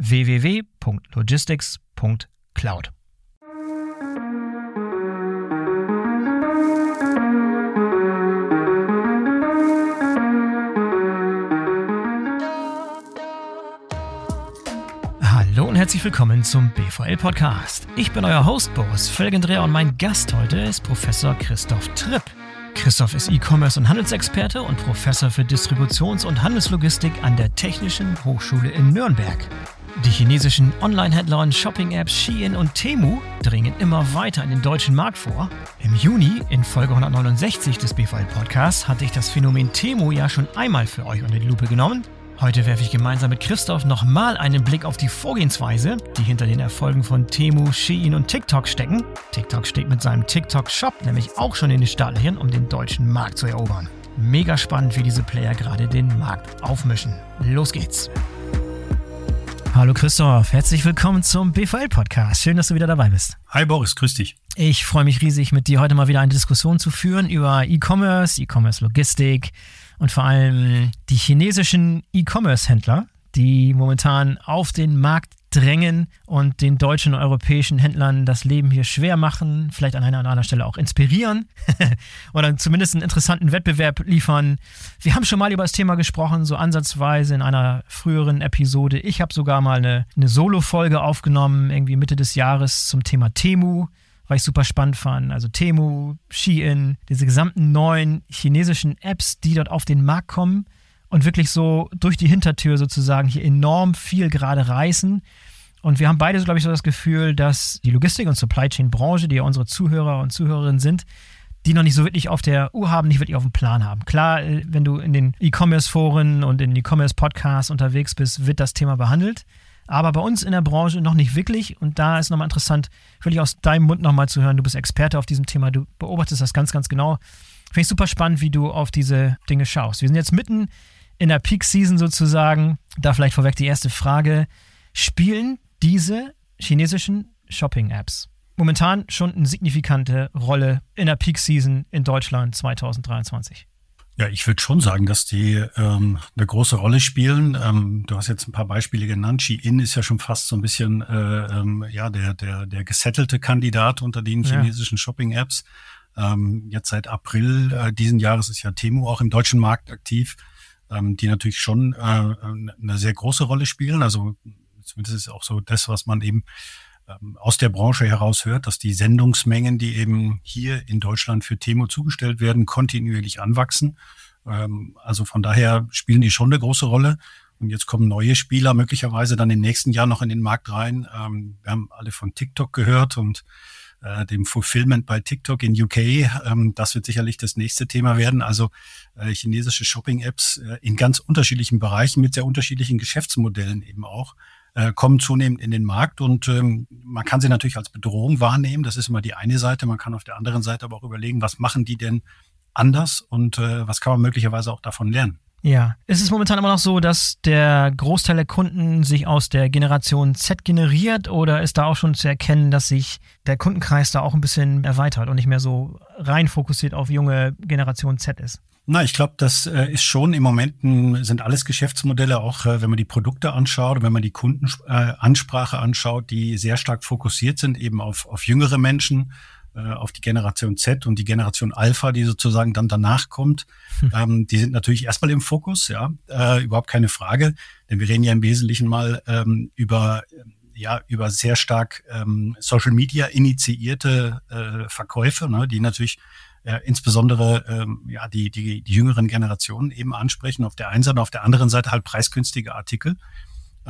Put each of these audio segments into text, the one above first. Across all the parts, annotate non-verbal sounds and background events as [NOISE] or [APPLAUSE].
www.logistics.cloud. Hallo und herzlich willkommen zum BVL Podcast. Ich bin euer Host Boris Felgendreher und mein Gast heute ist Professor Christoph Tripp. Christoph ist E-Commerce und Handelsexperte und Professor für Distributions- und Handelslogistik an der Technischen Hochschule in Nürnberg. Die chinesischen Online-Händler Shopping-Apps Shein und Temu dringen immer weiter in den deutschen Markt vor. Im Juni, in Folge 169 des BVL-Podcasts, hatte ich das Phänomen Temu ja schon einmal für euch unter die Lupe genommen. Heute werfe ich gemeinsam mit Christoph nochmal einen Blick auf die Vorgehensweise, die hinter den Erfolgen von Temu, Shein und TikTok stecken. TikTok steht mit seinem TikTok-Shop nämlich auch schon in den Startlöchern, um den deutschen Markt zu erobern. Mega spannend, wie diese Player gerade den Markt aufmischen. Los geht's! Hallo Christoph, herzlich willkommen zum BVL-Podcast. Schön, dass du wieder dabei bist. Hi Boris, grüß dich. Ich freue mich riesig, mit dir heute mal wieder eine Diskussion zu führen über E-Commerce, E-Commerce-Logistik und vor allem die chinesischen E-Commerce-Händler, die momentan auf den Markt drängen und den deutschen und europäischen Händlern das Leben hier schwer machen, vielleicht an einer oder anderen Stelle auch inspirieren [LAUGHS] oder zumindest einen interessanten Wettbewerb liefern. Wir haben schon mal über das Thema gesprochen, so ansatzweise in einer früheren Episode. Ich habe sogar mal eine, eine Solo-Folge aufgenommen, irgendwie Mitte des Jahres zum Thema Temu, weil ich super spannend fand. Also Temu, Shein, diese gesamten neuen chinesischen Apps, die dort auf den Markt kommen und wirklich so durch die Hintertür sozusagen hier enorm viel gerade reißen. Und wir haben beide, so, glaube ich, so das Gefühl, dass die Logistik- und Supply Chain-Branche, die ja unsere Zuhörer und Zuhörerinnen sind, die noch nicht so wirklich auf der Uhr haben, nicht wirklich auf dem Plan haben. Klar, äh, wenn du in den E-Commerce-Foren und in E-Commerce-Podcasts unterwegs bist, wird das Thema behandelt. Aber bei uns in der Branche noch nicht wirklich. Und da ist nochmal interessant, wirklich aus deinem Mund nochmal zu hören. Du bist Experte auf diesem Thema, du beobachtest das ganz, ganz genau. Finde ich super spannend, wie du auf diese Dinge schaust. Wir sind jetzt mitten in der Peak Season sozusagen, da vielleicht vorweg die erste Frage, spielen diese chinesischen Shopping-Apps momentan schon eine signifikante Rolle in der Peak Season in Deutschland 2023? Ja, ich würde schon sagen, dass die ähm, eine große Rolle spielen. Ähm, du hast jetzt ein paar Beispiele genannt. Shein ist ja schon fast so ein bisschen äh, ähm, ja der der der gesettelte Kandidat unter den chinesischen ja. Shopping-Apps. Ähm, jetzt seit April äh, diesen Jahres ist ja Temu auch im deutschen Markt aktiv ähm, die natürlich schon äh, eine sehr große Rolle spielen. Also zumindest ist auch so das, was man eben ähm, aus der Branche heraus hört, dass die Sendungsmengen, die eben hier in Deutschland für Temo zugestellt werden, kontinuierlich anwachsen. Ähm, also von daher spielen die schon eine große Rolle. Und jetzt kommen neue Spieler möglicherweise dann im nächsten Jahr noch in den Markt rein. Ähm, wir haben alle von TikTok gehört und äh, dem Fulfillment bei TikTok in UK. Ähm, das wird sicherlich das nächste Thema werden. Also äh, chinesische Shopping-Apps äh, in ganz unterschiedlichen Bereichen mit sehr unterschiedlichen Geschäftsmodellen eben auch äh, kommen zunehmend in den Markt und ähm, man kann sie natürlich als Bedrohung wahrnehmen. Das ist immer die eine Seite. Man kann auf der anderen Seite aber auch überlegen, was machen die denn anders und äh, was kann man möglicherweise auch davon lernen. Ja, es ist momentan immer noch so, dass der Großteil der Kunden sich aus der Generation Z generiert oder ist da auch schon zu erkennen, dass sich der Kundenkreis da auch ein bisschen erweitert und nicht mehr so rein fokussiert auf junge Generation Z ist? Na, ich glaube, das äh, ist schon im Moment sind alles Geschäftsmodelle, auch äh, wenn man die Produkte anschaut, wenn man die Kundenansprache äh, anschaut, die sehr stark fokussiert sind eben auf, auf jüngere Menschen äh, auf die Generation Z und die Generation Alpha, die sozusagen dann danach kommt. Hm. Ähm, die sind natürlich erstmal im Fokus, ja, äh, überhaupt keine Frage, denn wir reden ja im Wesentlichen mal ähm, über ja über sehr stark ähm, Social Media initiierte äh, Verkäufe, ne, die natürlich äh, insbesondere ähm, ja die, die die jüngeren Generationen eben ansprechen. Auf der einen Seite, auf der anderen Seite halt preisgünstige Artikel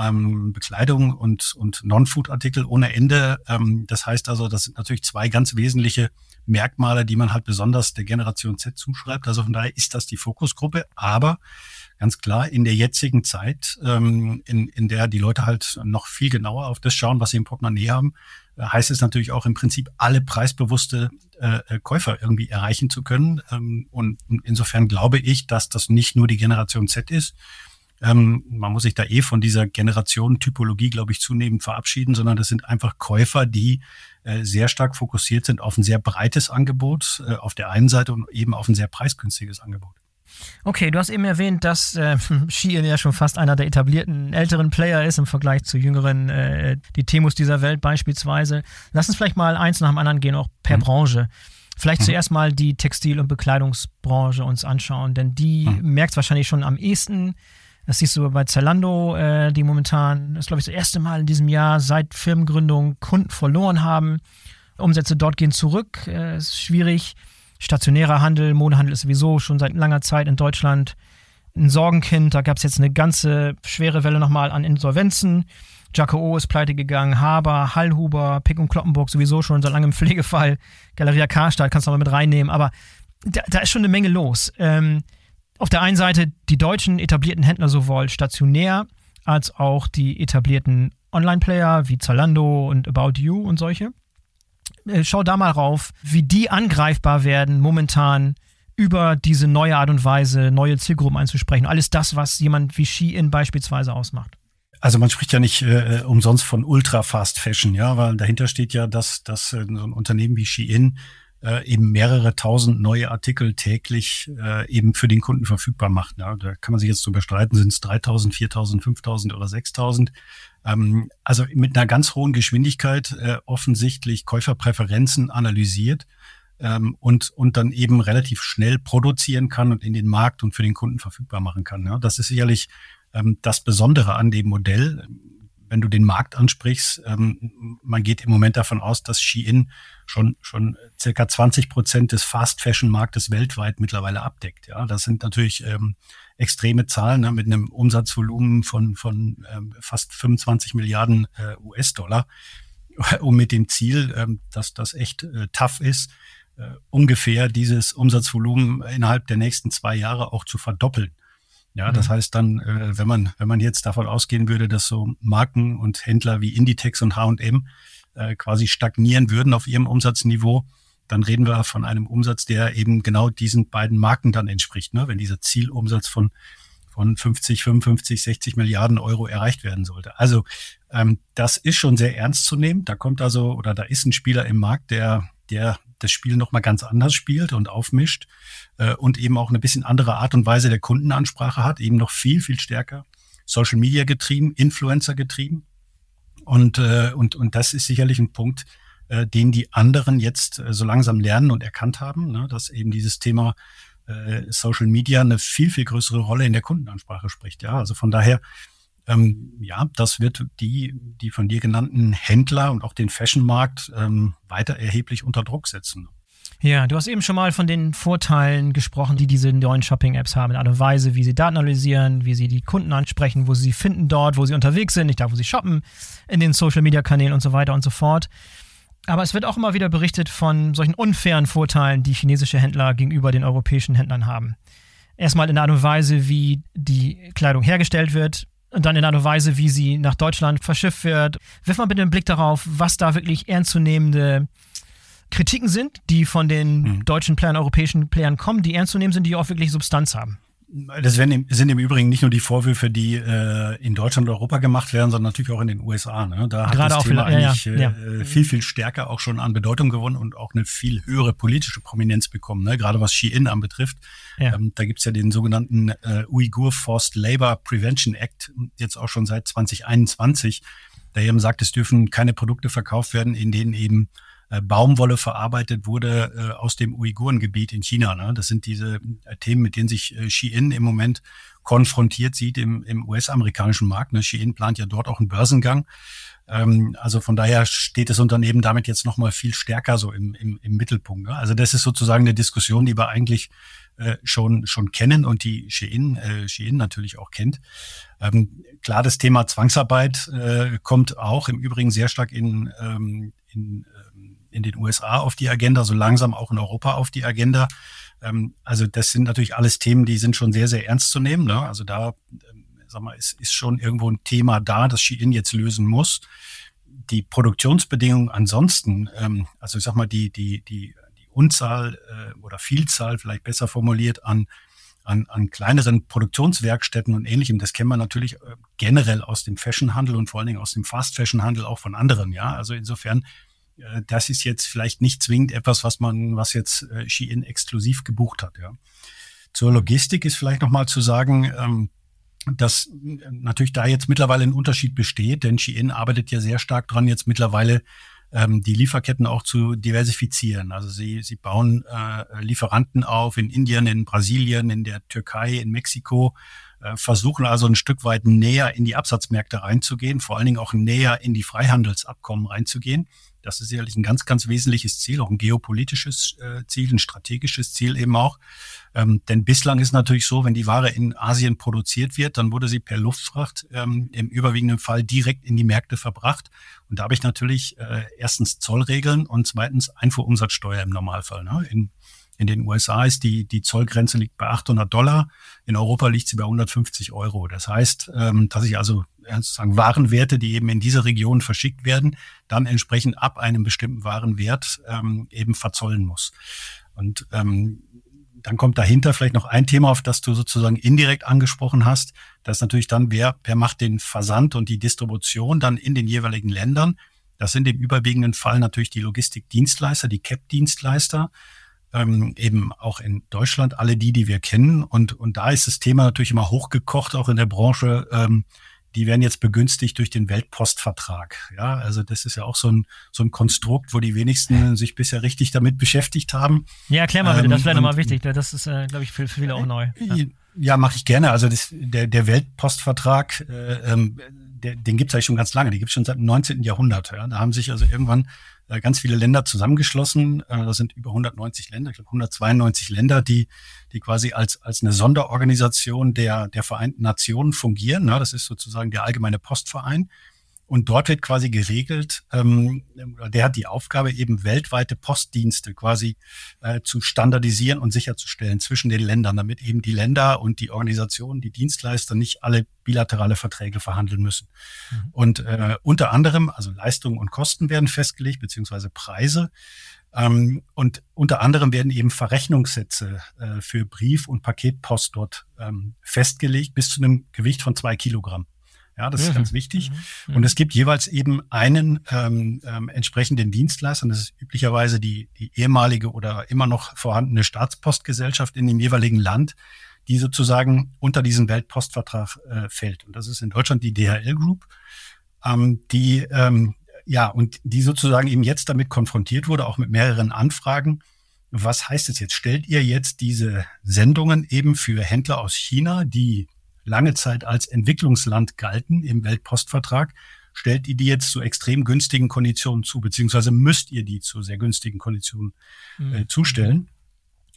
ähm, Bekleidung und, und Non-Food-Artikel ohne Ende. Ähm, das heißt also, das sind natürlich zwei ganz wesentliche Merkmale, die man halt besonders der Generation Z zuschreibt. Also von daher ist das die Fokusgruppe. Aber ganz klar, in der jetzigen Zeit, ähm, in, in der die Leute halt noch viel genauer auf das schauen, was sie im Portemonnaie haben, äh, heißt es natürlich auch im Prinzip alle preisbewusste äh, äh, Käufer irgendwie erreichen zu können. Ähm, und insofern glaube ich, dass das nicht nur die Generation Z ist, ähm, man muss sich da eh von dieser Generation-Typologie, glaube ich, zunehmend verabschieden, sondern das sind einfach Käufer, die äh, sehr stark fokussiert sind auf ein sehr breites Angebot äh, auf der einen Seite und eben auf ein sehr preisgünstiges Angebot. Okay, du hast eben erwähnt, dass äh, [LAUGHS] Shein ja schon fast einer der etablierten älteren Player ist im Vergleich zu jüngeren, äh, die Temus dieser Welt beispielsweise. Lass uns vielleicht mal eins nach dem anderen gehen, auch per mhm. Branche. Vielleicht mhm. zuerst mal die Textil- und Bekleidungsbranche uns anschauen, denn die mhm. merkt wahrscheinlich schon am ehesten, das siehst du bei Zalando, äh, die momentan, das ist glaube ich das erste Mal in diesem Jahr seit Firmengründung Kunden verloren haben. Umsätze dort gehen zurück, äh, ist schwierig. Stationärer Handel, Modehandel ist sowieso schon seit langer Zeit in Deutschland ein Sorgenkind. Da gab es jetzt eine ganze schwere Welle nochmal an Insolvenzen. Jacko ist pleite gegangen, Haber, Hallhuber, Pick und Kloppenburg sowieso schon seit langem Pflegefall. Galeria Karstadt kannst du mal mit reinnehmen, aber da, da, ist schon eine Menge los. Ähm, auf der einen Seite die deutschen etablierten Händler sowohl stationär als auch die etablierten Online-Player wie Zalando und About You und solche. Äh, schau da mal rauf, wie die angreifbar werden momentan über diese neue Art und Weise, neue Zielgruppen anzusprechen. Alles das, was jemand wie Shein beispielsweise ausmacht. Also man spricht ja nicht äh, umsonst von Ultra Fast Fashion, ja, weil dahinter steht ja, dass, dass äh, so ein Unternehmen wie Shein äh, eben mehrere tausend neue Artikel täglich äh, eben für den Kunden verfügbar macht. Ja, da kann man sich jetzt drüber streiten, sind es 3000, 4000, 5000 oder 6000. Ähm, also mit einer ganz hohen Geschwindigkeit äh, offensichtlich Käuferpräferenzen analysiert ähm, und, und dann eben relativ schnell produzieren kann und in den Markt und für den Kunden verfügbar machen kann. Ja, das ist sicherlich ähm, das Besondere an dem Modell wenn du den Markt ansprichst, ähm, man geht im Moment davon aus, dass Shein schon, schon circa 20 Prozent des Fast Fashion Marktes weltweit mittlerweile abdeckt. Ja, das sind natürlich ähm, extreme Zahlen ne, mit einem Umsatzvolumen von, von ähm, fast 25 Milliarden äh, US-Dollar und [LAUGHS] mit dem Ziel, ähm, dass das echt äh, tough ist, äh, ungefähr dieses Umsatzvolumen innerhalb der nächsten zwei Jahre auch zu verdoppeln. Ja, das mhm. heißt dann, äh, wenn man, wenn man jetzt davon ausgehen würde, dass so Marken und Händler wie Inditex und H&M äh, quasi stagnieren würden auf ihrem Umsatzniveau, dann reden wir von einem Umsatz, der eben genau diesen beiden Marken dann entspricht. Ne? Wenn dieser Zielumsatz von, von 50, 55, 60 Milliarden Euro erreicht werden sollte. Also ähm, das ist schon sehr ernst zu nehmen. Da kommt also, oder da ist ein Spieler im Markt, der, der das Spiel nochmal ganz anders spielt und aufmischt äh, und eben auch eine bisschen andere Art und Weise der Kundenansprache hat, eben noch viel, viel stärker Social Media getrieben, Influencer getrieben. Und, äh, und, und das ist sicherlich ein Punkt, äh, den die anderen jetzt äh, so langsam lernen und erkannt haben, ne, dass eben dieses Thema äh, Social Media eine viel, viel größere Rolle in der Kundenansprache spricht. Ja, also von daher ähm, ja, das wird die, die von dir genannten Händler und auch den Fashionmarkt ähm, weiter erheblich unter Druck setzen. Ja, du hast eben schon mal von den Vorteilen gesprochen, die diese neuen Shopping-Apps haben, in Art und Weise, wie sie Daten analysieren, wie sie die Kunden ansprechen, wo sie sie finden dort, wo sie unterwegs sind, nicht da, wo sie shoppen, in den Social-Media-Kanälen und so weiter und so fort. Aber es wird auch immer wieder berichtet von solchen unfairen Vorteilen, die chinesische Händler gegenüber den europäischen Händlern haben. Erstmal in der Art und Weise, wie die Kleidung hergestellt wird, und dann in einer Weise, wie sie nach Deutschland verschifft wird. Wirf mal bitte einen Blick darauf, was da wirklich ernstzunehmende Kritiken sind, die von den mhm. deutschen Playern, europäischen Playern kommen, die ernst zu nehmen sind, die auch wirklich Substanz haben. Das sind im Übrigen nicht nur die Vorwürfe, die äh, in Deutschland und Europa gemacht werden, sondern natürlich auch in den USA. Ne? Da hat Gerade das Thema viel, eigentlich ja, ja. Äh, viel, viel stärker auch schon an Bedeutung gewonnen und auch eine viel höhere politische Prominenz bekommen, ne? gerade was Shein anbetrifft. Ja. Ähm, da gibt's ja den sogenannten äh, Uyghur Forced Labor Prevention Act, jetzt auch schon seit 2021, der eben sagt, es dürfen keine Produkte verkauft werden, in denen eben äh, Baumwolle verarbeitet wurde äh, aus dem Uigurengebiet in China. Ne? Das sind diese äh, Themen, mit denen sich äh, Shein im Moment konfrontiert sieht im, im US-amerikanischen Markt. Ne? Plant ja dort auch einen Börsengang. Ähm, also von daher steht das Unternehmen damit jetzt nochmal viel stärker so im, im, im Mittelpunkt. Ne? Also das ist sozusagen eine Diskussion, die wir eigentlich äh, schon, schon kennen und die Shein, äh, natürlich auch kennt. Ähm, klar, das Thema Zwangsarbeit äh, kommt auch im Übrigen sehr stark in, ähm, in in den USA auf die Agenda, so langsam auch in Europa auf die Agenda. Ähm, also das sind natürlich alles Themen, die sind schon sehr, sehr ernst zu nehmen. Ne? Also da, ähm, sag mal, ist, ist schon irgendwo ein Thema da, das Shein jetzt lösen muss. Die Produktionsbedingungen ansonsten, ähm, also ich sag mal, die, die, die, die Unzahl äh, oder Vielzahl, vielleicht besser formuliert, an an, an kleineren Produktionswerkstätten und ähnlichem, das kennen wir natürlich äh, generell aus dem Fashionhandel und vor allen Dingen aus dem Fast-Fashion-Handel auch von anderen, ja. Also insofern das ist jetzt vielleicht nicht zwingend etwas, was man, was jetzt äh, Shein exklusiv gebucht hat. Ja. Zur Logistik ist vielleicht nochmal zu sagen, ähm, dass äh, natürlich da jetzt mittlerweile ein Unterschied besteht, denn Shein arbeitet ja sehr stark dran, jetzt mittlerweile ähm, die Lieferketten auch zu diversifizieren. Also sie, sie bauen äh, Lieferanten auf in Indien, in Brasilien, in der Türkei, in Mexiko, äh, versuchen also ein Stück weit näher in die Absatzmärkte reinzugehen, vor allen Dingen auch näher in die Freihandelsabkommen reinzugehen. Das ist sicherlich ein ganz, ganz wesentliches Ziel, auch ein geopolitisches äh, Ziel, ein strategisches Ziel eben auch. Ähm, denn bislang ist natürlich so, wenn die Ware in Asien produziert wird, dann wurde sie per Luftfracht ähm, im überwiegenden Fall direkt in die Märkte verbracht. Und da habe ich natürlich äh, erstens Zollregeln und zweitens Einfuhrumsatzsteuer im Normalfall. Ne? In in den USA ist die, die Zollgrenze liegt bei 800 Dollar. In Europa liegt sie bei 150 Euro. Das heißt, ähm, dass ich also sozusagen Warenwerte, die eben in diese Region verschickt werden, dann entsprechend ab einem bestimmten Warenwert ähm, eben verzollen muss. Und ähm, dann kommt dahinter vielleicht noch ein Thema, auf das du sozusagen indirekt angesprochen hast. Das ist natürlich dann, wer, wer macht den Versand und die Distribution dann in den jeweiligen Ländern. Das sind im überwiegenden Fall natürlich die Logistikdienstleister, die CAP-Dienstleister ähm, eben auch in Deutschland, alle die, die wir kennen. Und, und da ist das Thema natürlich immer hochgekocht, auch in der Branche. Ähm, die werden jetzt begünstigt durch den Weltpostvertrag. Ja, also das ist ja auch so ein, so ein Konstrukt, wo die wenigsten [LAUGHS] sich bisher richtig damit beschäftigt haben. Ja, erklär mal bitte, das wäre nochmal wichtig. Das ist, äh, glaube ich, für, für viele auch neu. Ja, ja mache ich gerne. Also das, der, der Weltpostvertrag, äh, ähm, der, den gibt es eigentlich schon ganz lange. Den gibt es schon seit dem 19. Jahrhundert. Ja. Da haben sich also irgendwann äh, ganz viele Länder zusammengeschlossen. Äh, das sind über 190 Länder, ich glaube 192 Länder, die, die quasi als, als eine Sonderorganisation der, der Vereinten Nationen fungieren. Das ist sozusagen der allgemeine Postverein. Und dort wird quasi geregelt, ähm, der hat die Aufgabe, eben weltweite Postdienste quasi äh, zu standardisieren und sicherzustellen zwischen den Ländern, damit eben die Länder und die Organisationen, die Dienstleister nicht alle bilaterale Verträge verhandeln müssen. Mhm. Und äh, unter anderem, also Leistungen und Kosten werden festgelegt, beziehungsweise Preise. Ähm, und unter anderem werden eben Verrechnungssätze äh, für Brief- und Paketpost dort ähm, festgelegt, bis zu einem Gewicht von zwei Kilogramm. Ja, das ist mhm. ganz wichtig. Mhm. Und es gibt jeweils eben einen ähm, ähm, entsprechenden Dienstleister. Und das ist üblicherweise die, die ehemalige oder immer noch vorhandene Staatspostgesellschaft in dem jeweiligen Land, die sozusagen unter diesen Weltpostvertrag äh, fällt. Und das ist in Deutschland die DHL Group, ähm, die ähm, ja und die sozusagen eben jetzt damit konfrontiert wurde, auch mit mehreren Anfragen. Was heißt es jetzt? Stellt ihr jetzt diese Sendungen eben für Händler aus China, die lange Zeit als Entwicklungsland galten im Weltpostvertrag, stellt ihr die jetzt zu extrem günstigen Konditionen zu, beziehungsweise müsst ihr die zu sehr günstigen Konditionen äh, mhm. zustellen.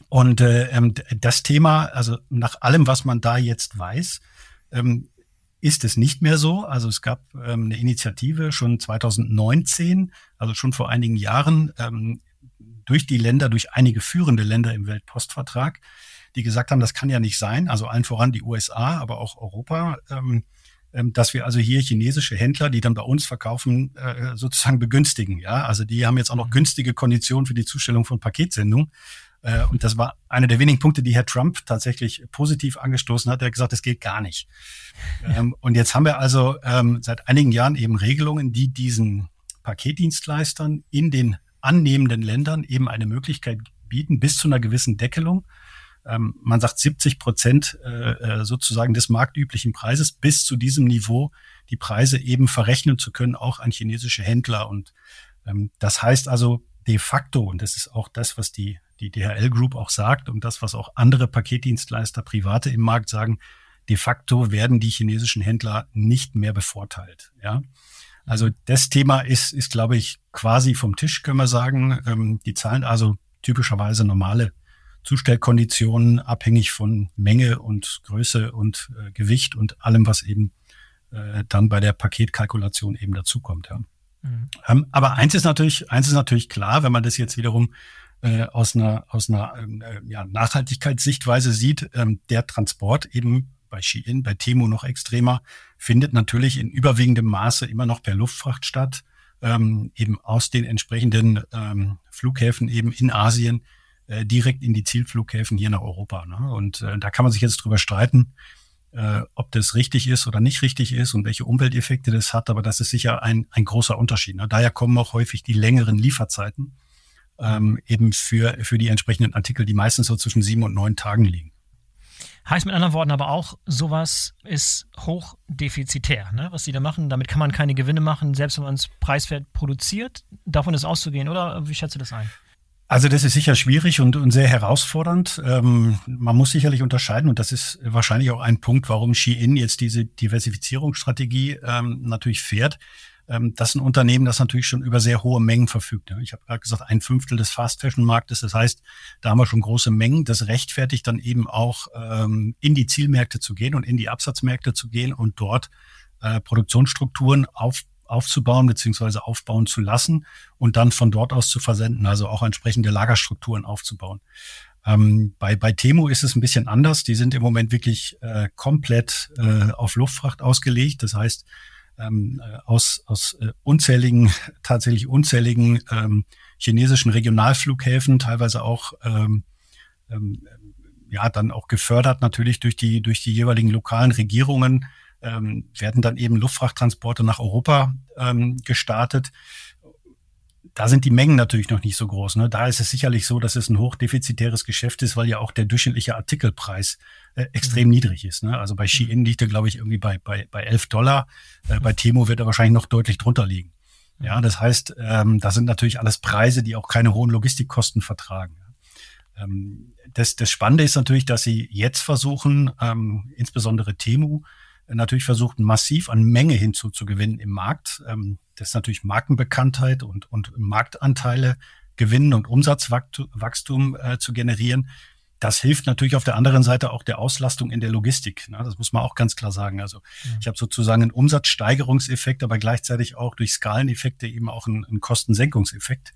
Und äh, ähm, das Thema, also nach allem, was man da jetzt weiß, ähm, ist es nicht mehr so. Also es gab ähm, eine Initiative schon 2019, also schon vor einigen Jahren, ähm, durch die Länder, durch einige führende Länder im Weltpostvertrag, die gesagt haben, das kann ja nicht sein. Also allen voran die USA, aber auch Europa. Ähm, ähm, dass wir also hier chinesische Händler, die dann bei uns verkaufen, äh, sozusagen begünstigen. Ja, also die haben jetzt auch noch mhm. günstige Konditionen für die Zustellung von Paketsendungen. Äh, und das war einer der wenigen Punkte, die Herr Trump tatsächlich positiv angestoßen hat. Er hat gesagt, das geht gar nicht. Ja. Ähm, und jetzt haben wir also ähm, seit einigen Jahren eben Regelungen, die diesen Paketdienstleistern in den annehmenden Ländern eben eine Möglichkeit bieten, bis zu einer gewissen Deckelung. Ähm, man sagt 70 Prozent äh, äh, sozusagen des marktüblichen Preises bis zu diesem Niveau die Preise eben verrechnen zu können, auch an chinesische Händler. Und ähm, das heißt also de facto, und das ist auch das, was die, die DHL Group auch sagt und das, was auch andere Paketdienstleister, Private im Markt sagen, de facto werden die chinesischen Händler nicht mehr bevorteilt. Ja. Also das Thema ist, ist glaube ich, quasi vom Tisch, können wir sagen. Ähm, die zahlen also typischerweise normale Zustellkonditionen, abhängig von Menge und Größe und äh, Gewicht und allem, was eben äh, dann bei der Paketkalkulation eben dazukommt. Ja. Mhm. Ähm, aber eins ist natürlich, eins ist natürlich klar, wenn man das jetzt wiederum äh, aus einer, aus einer äh, ja, Nachhaltigkeitssichtweise sieht, ähm, der Transport eben bei Shein, bei Temu noch extremer, findet natürlich in überwiegendem Maße immer noch per Luftfracht statt, ähm, eben aus den entsprechenden ähm, Flughäfen eben in Asien äh, direkt in die Zielflughäfen hier nach Europa. Ne? Und äh, da kann man sich jetzt drüber streiten, äh, ob das richtig ist oder nicht richtig ist und welche Umwelteffekte das hat, aber das ist sicher ein, ein großer Unterschied. Ne? Daher kommen auch häufig die längeren Lieferzeiten ähm, eben für, für die entsprechenden Artikel, die meistens so zwischen sieben und neun Tagen liegen. Heißt mit anderen Worten aber auch, sowas ist hochdefizitär, ne? was sie da machen. Damit kann man keine Gewinne machen, selbst wenn man es preiswert produziert. Davon ist auszugehen, oder wie schätzt du das ein? Also das ist sicher schwierig und, und sehr herausfordernd. Ähm, man muss sicherlich unterscheiden und das ist wahrscheinlich auch ein Punkt, warum Shein jetzt diese Diversifizierungsstrategie ähm, natürlich fährt ähm, das ist ein Unternehmen, das natürlich schon über sehr hohe Mengen verfügt. Ich habe gerade gesagt, ein Fünftel des Fast-Fashion-Marktes. Das heißt, da haben wir schon große Mengen. Das rechtfertigt dann eben auch, ähm, in die Zielmärkte zu gehen und in die Absatzmärkte zu gehen und dort äh, Produktionsstrukturen auf, aufzubauen beziehungsweise aufbauen zu lassen und dann von dort aus zu versenden, also auch entsprechende Lagerstrukturen aufzubauen. Ähm, bei, bei Temo ist es ein bisschen anders. Die sind im Moment wirklich äh, komplett äh, auf Luftfracht ausgelegt. Das heißt, ähm, äh, aus, aus äh, unzähligen, [LAUGHS] tatsächlich unzähligen ähm, chinesischen Regionalflughäfen, teilweise auch ähm, ähm, ja dann auch gefördert natürlich durch die durch die jeweiligen lokalen Regierungen ähm, werden dann eben Luftfrachttransporte nach Europa ähm, gestartet da sind die Mengen natürlich noch nicht so groß. Ne? Da ist es sicherlich so, dass es ein hochdefizitäres Geschäft ist, weil ja auch der durchschnittliche Artikelpreis äh, extrem mhm. niedrig ist. Ne? Also bei Shein mhm. liegt er, glaube ich, irgendwie bei, bei, bei 11 Dollar. Äh, bei Temo wird er wahrscheinlich noch deutlich drunter liegen. Ja, das heißt, ähm, da sind natürlich alles Preise, die auch keine hohen Logistikkosten vertragen. Ähm, das, das Spannende ist natürlich, dass sie jetzt versuchen, ähm, insbesondere Temu, natürlich versucht, massiv an Menge hinzuzugewinnen im Markt. Ähm, das ist natürlich Markenbekanntheit und, und Marktanteile gewinnen und Umsatzwachstum äh, zu generieren. Das hilft natürlich auf der anderen Seite auch der Auslastung in der Logistik. Ne? Das muss man auch ganz klar sagen. Also mhm. ich habe sozusagen einen Umsatzsteigerungseffekt, aber gleichzeitig auch durch Skaleneffekte eben auch einen, einen Kostensenkungseffekt,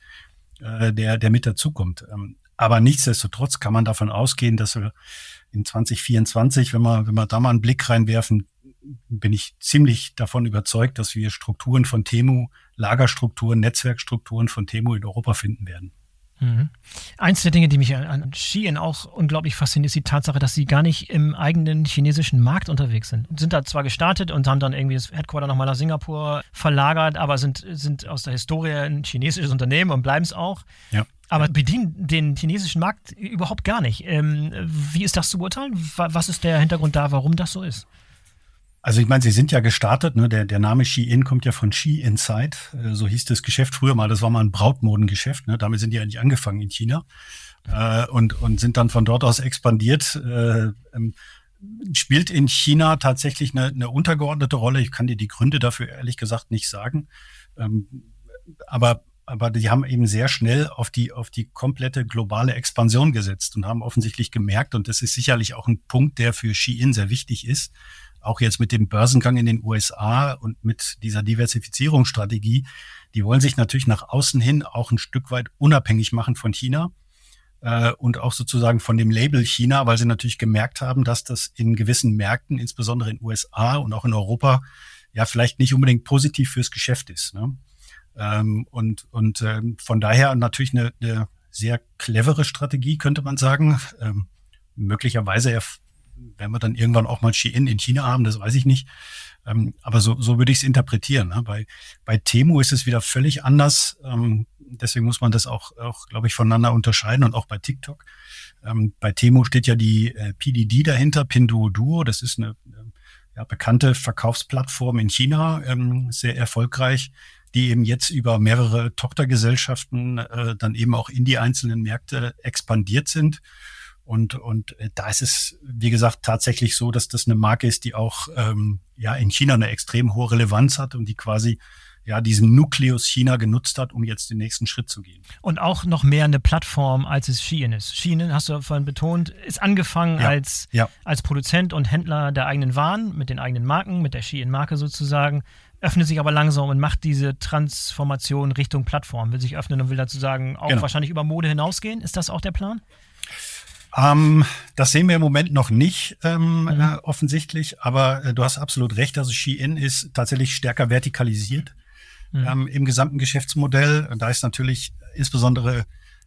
äh, der, der mit dazukommt. Ähm, aber nichtsdestotrotz kann man davon ausgehen, dass wir in 2024, wenn wir, wenn wir da mal einen Blick reinwerfen, bin ich ziemlich davon überzeugt, dass wir Strukturen von Temu, Lagerstrukturen, Netzwerkstrukturen von Temu in Europa finden werden. Mhm. Eins der Dinge, die mich an Shein auch unglaublich fasziniert, ist die Tatsache, dass sie gar nicht im eigenen chinesischen Markt unterwegs sind. Sind da zwar gestartet und haben dann irgendwie das Headquarter nochmal nach Singapur verlagert, aber sind, sind aus der Historie ein chinesisches Unternehmen und bleiben es auch. Ja. Aber bedienen den chinesischen Markt überhaupt gar nicht. Ähm, wie ist das zu beurteilen? Was ist der Hintergrund da, warum das so ist? Also ich meine, sie sind ja gestartet, ne? der, der Name Ski-In kommt ja von Ski Inside, äh, so hieß das Geschäft früher mal, das war mal ein Brautmodengeschäft, ne? damit sind die eigentlich angefangen in China äh, und, und sind dann von dort aus expandiert. Äh, ähm, spielt in China tatsächlich eine, eine untergeordnete Rolle. Ich kann dir die Gründe dafür ehrlich gesagt nicht sagen. Ähm, aber aber die haben eben sehr schnell auf die, auf die komplette globale Expansion gesetzt und haben offensichtlich gemerkt, und das ist sicherlich auch ein Punkt, der für Ski-In sehr wichtig ist, auch jetzt mit dem Börsengang in den USA und mit dieser Diversifizierungsstrategie, die wollen sich natürlich nach außen hin auch ein Stück weit unabhängig machen von China. äh, und auch sozusagen von dem Label China, weil sie natürlich gemerkt haben, dass das in gewissen Märkten, insbesondere in USA und auch in Europa, ja vielleicht nicht unbedingt positiv fürs Geschäft ist. Ne? Ähm, und und ähm, von daher natürlich eine, eine sehr clevere Strategie, könnte man sagen. Ähm, möglicherweise werden wir dann irgendwann auch mal Shein in China haben, das weiß ich nicht. Ähm, aber so, so würde ich es interpretieren. Ne? Bei, bei Temu ist es wieder völlig anders. Ähm, deswegen muss man das auch, auch glaube ich, voneinander unterscheiden und auch bei TikTok. Ähm, bei Temu steht ja die äh, PDD dahinter, Pinduoduo. Das ist eine äh, ja, bekannte Verkaufsplattform in China, ähm, sehr erfolgreich, die eben jetzt über mehrere Tochtergesellschaften äh, dann eben auch in die einzelnen Märkte expandiert sind. Und, und äh, da ist es, wie gesagt, tatsächlich so, dass das eine Marke ist, die auch ähm, ja in China eine extrem hohe Relevanz hat und die quasi ja, diesen Nukleus China genutzt hat, um jetzt den nächsten Schritt zu gehen. Und auch noch mehr eine Plattform, als es Shein ist. Shein, hast du vorhin betont, ist angefangen ja, als, ja. als Produzent und Händler der eigenen Waren, mit den eigenen Marken, mit der Shein-Marke sozusagen, öffnet sich aber langsam und macht diese Transformation Richtung Plattform, will sich öffnen und will dazu sagen, auch genau. wahrscheinlich über Mode hinausgehen. Ist das auch der Plan? Ähm, das sehen wir im Moment noch nicht ähm, mhm. äh, offensichtlich, aber äh, du hast absolut recht. Also Shein ist tatsächlich stärker vertikalisiert mhm. ähm, im gesamten Geschäftsmodell. Da ist natürlich insbesondere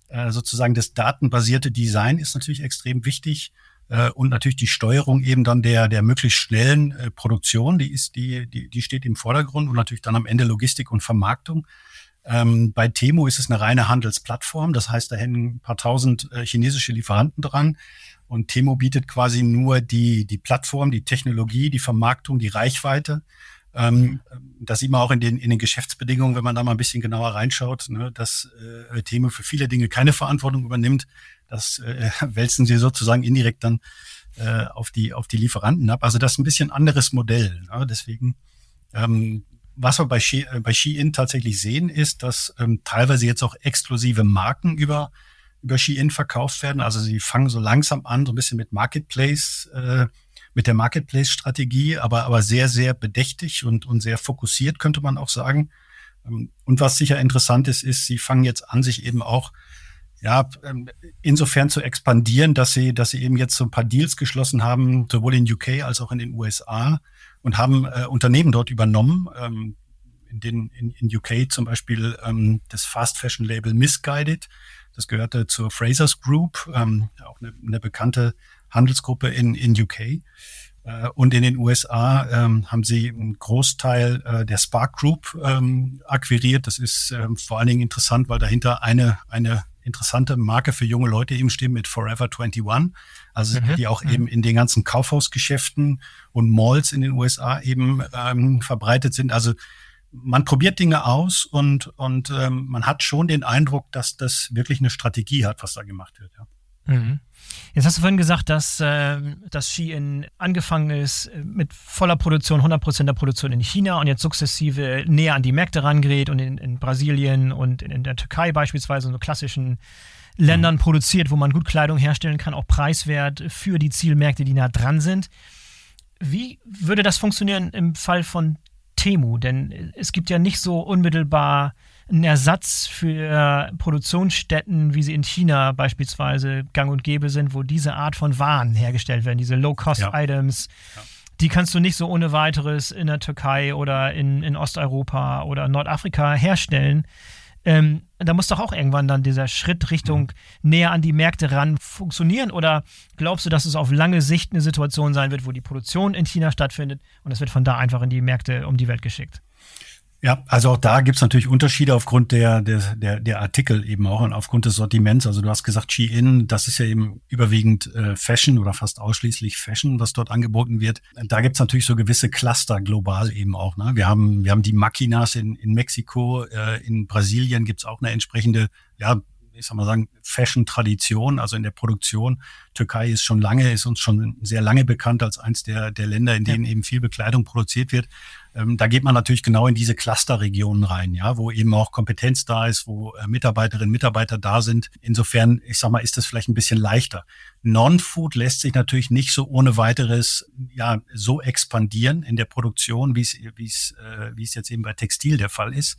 äh, sozusagen das datenbasierte Design ist natürlich extrem wichtig äh, und natürlich die Steuerung eben dann der der möglichst schnellen äh, Produktion, die ist die die die steht im Vordergrund und natürlich dann am Ende Logistik und Vermarktung. Ähm, bei Temo ist es eine reine Handelsplattform, das heißt, da hängen ein paar tausend äh, chinesische Lieferanten dran. Und Temo bietet quasi nur die, die Plattform, die Technologie, die Vermarktung, die Reichweite. Ähm, das sieht man auch in den, in den Geschäftsbedingungen, wenn man da mal ein bisschen genauer reinschaut, ne, dass äh, Temo für viele Dinge keine Verantwortung übernimmt. Das äh, [LAUGHS] wälzen sie sozusagen indirekt dann äh, auf, die, auf die Lieferanten ab. Also das ist ein bisschen anderes Modell. Ne? Deswegen ähm, was wir bei, äh, bei Shein tatsächlich sehen, ist, dass ähm, teilweise jetzt auch exklusive Marken über, über Shein verkauft werden. Also sie fangen so langsam an, so ein bisschen mit Marketplace, äh, mit der Marketplace-Strategie, aber, aber sehr, sehr bedächtig und, und sehr fokussiert, könnte man auch sagen. Ähm, und was sicher interessant ist, ist, sie fangen jetzt an, sich eben auch ja, ähm, insofern zu expandieren, dass sie, dass sie eben jetzt so ein paar Deals geschlossen haben, sowohl in UK als auch in den USA, und haben äh, Unternehmen dort übernommen, ähm, in, den, in, in UK zum Beispiel ähm, das Fast Fashion Label Misguided. Das gehörte zur Frasers Group, ähm, auch eine, eine bekannte Handelsgruppe in, in UK. Äh, und in den USA ähm, haben sie einen Großteil äh, der Spark Group ähm, akquiriert. Das ist ähm, vor allen Dingen interessant, weil dahinter eine, eine interessante Marke für junge Leute eben stehen mit Forever 21. Also mhm. die auch mhm. eben in den ganzen Kaufhausgeschäften und Malls in den USA eben ähm, verbreitet sind. Also man probiert Dinge aus und, und ähm, man hat schon den Eindruck, dass das wirklich eine Strategie hat, was da gemacht wird. Ja. Mhm. Jetzt hast du vorhin gesagt, dass äh, das Shein angefangen ist äh, mit voller Produktion, 100% der Produktion in China und jetzt sukzessive näher an die Märkte rangerät und in, in Brasilien und in, in, der Türkei beispielsweise, so klassischen Ländern produziert, wo man gut Kleidung herstellen kann, auch preiswert für die Zielmärkte, die nah dran sind. Wie würde das funktionieren im Fall von Temu? Denn es gibt ja nicht so unmittelbar ein Ersatz für Produktionsstätten, wie sie in China beispielsweise gang und gäbe sind, wo diese Art von Waren hergestellt werden, diese Low-Cost-Items. Ja. Ja. Die kannst du nicht so ohne weiteres in der Türkei oder in, in Osteuropa oder Nordafrika herstellen. Ähm, da muss doch auch irgendwann dann dieser Schritt Richtung näher an die Märkte ran funktionieren. Oder glaubst du, dass es auf lange Sicht eine Situation sein wird, wo die Produktion in China stattfindet und es wird von da einfach in die Märkte um die Welt geschickt? Ja, also auch da gibt's natürlich Unterschiede aufgrund der, der, der, der Artikel eben auch und aufgrund des Sortiments. Also du hast gesagt, Shein, das ist ja eben überwiegend äh, Fashion oder fast ausschließlich Fashion, was dort angeboten wird. Da gibt's natürlich so gewisse Cluster global eben auch. Ne? Wir haben, wir haben die Maquinas in, in Mexiko, äh, in Brasilien gibt's auch eine entsprechende, ja, ich sag mal sagen, Fashion-Tradition, also in der Produktion. Türkei ist schon lange, ist uns schon sehr lange bekannt als eins der, der Länder, in denen ja. eben viel Bekleidung produziert wird. Ähm, da geht man natürlich genau in diese Clusterregionen rein, ja, wo eben auch Kompetenz da ist, wo äh, Mitarbeiterinnen und Mitarbeiter da sind. Insofern, ich sag mal, ist das vielleicht ein bisschen leichter. Non-Food lässt sich natürlich nicht so ohne weiteres ja so expandieren in der Produktion, wie es wie es äh, wie es jetzt eben bei Textil der Fall ist.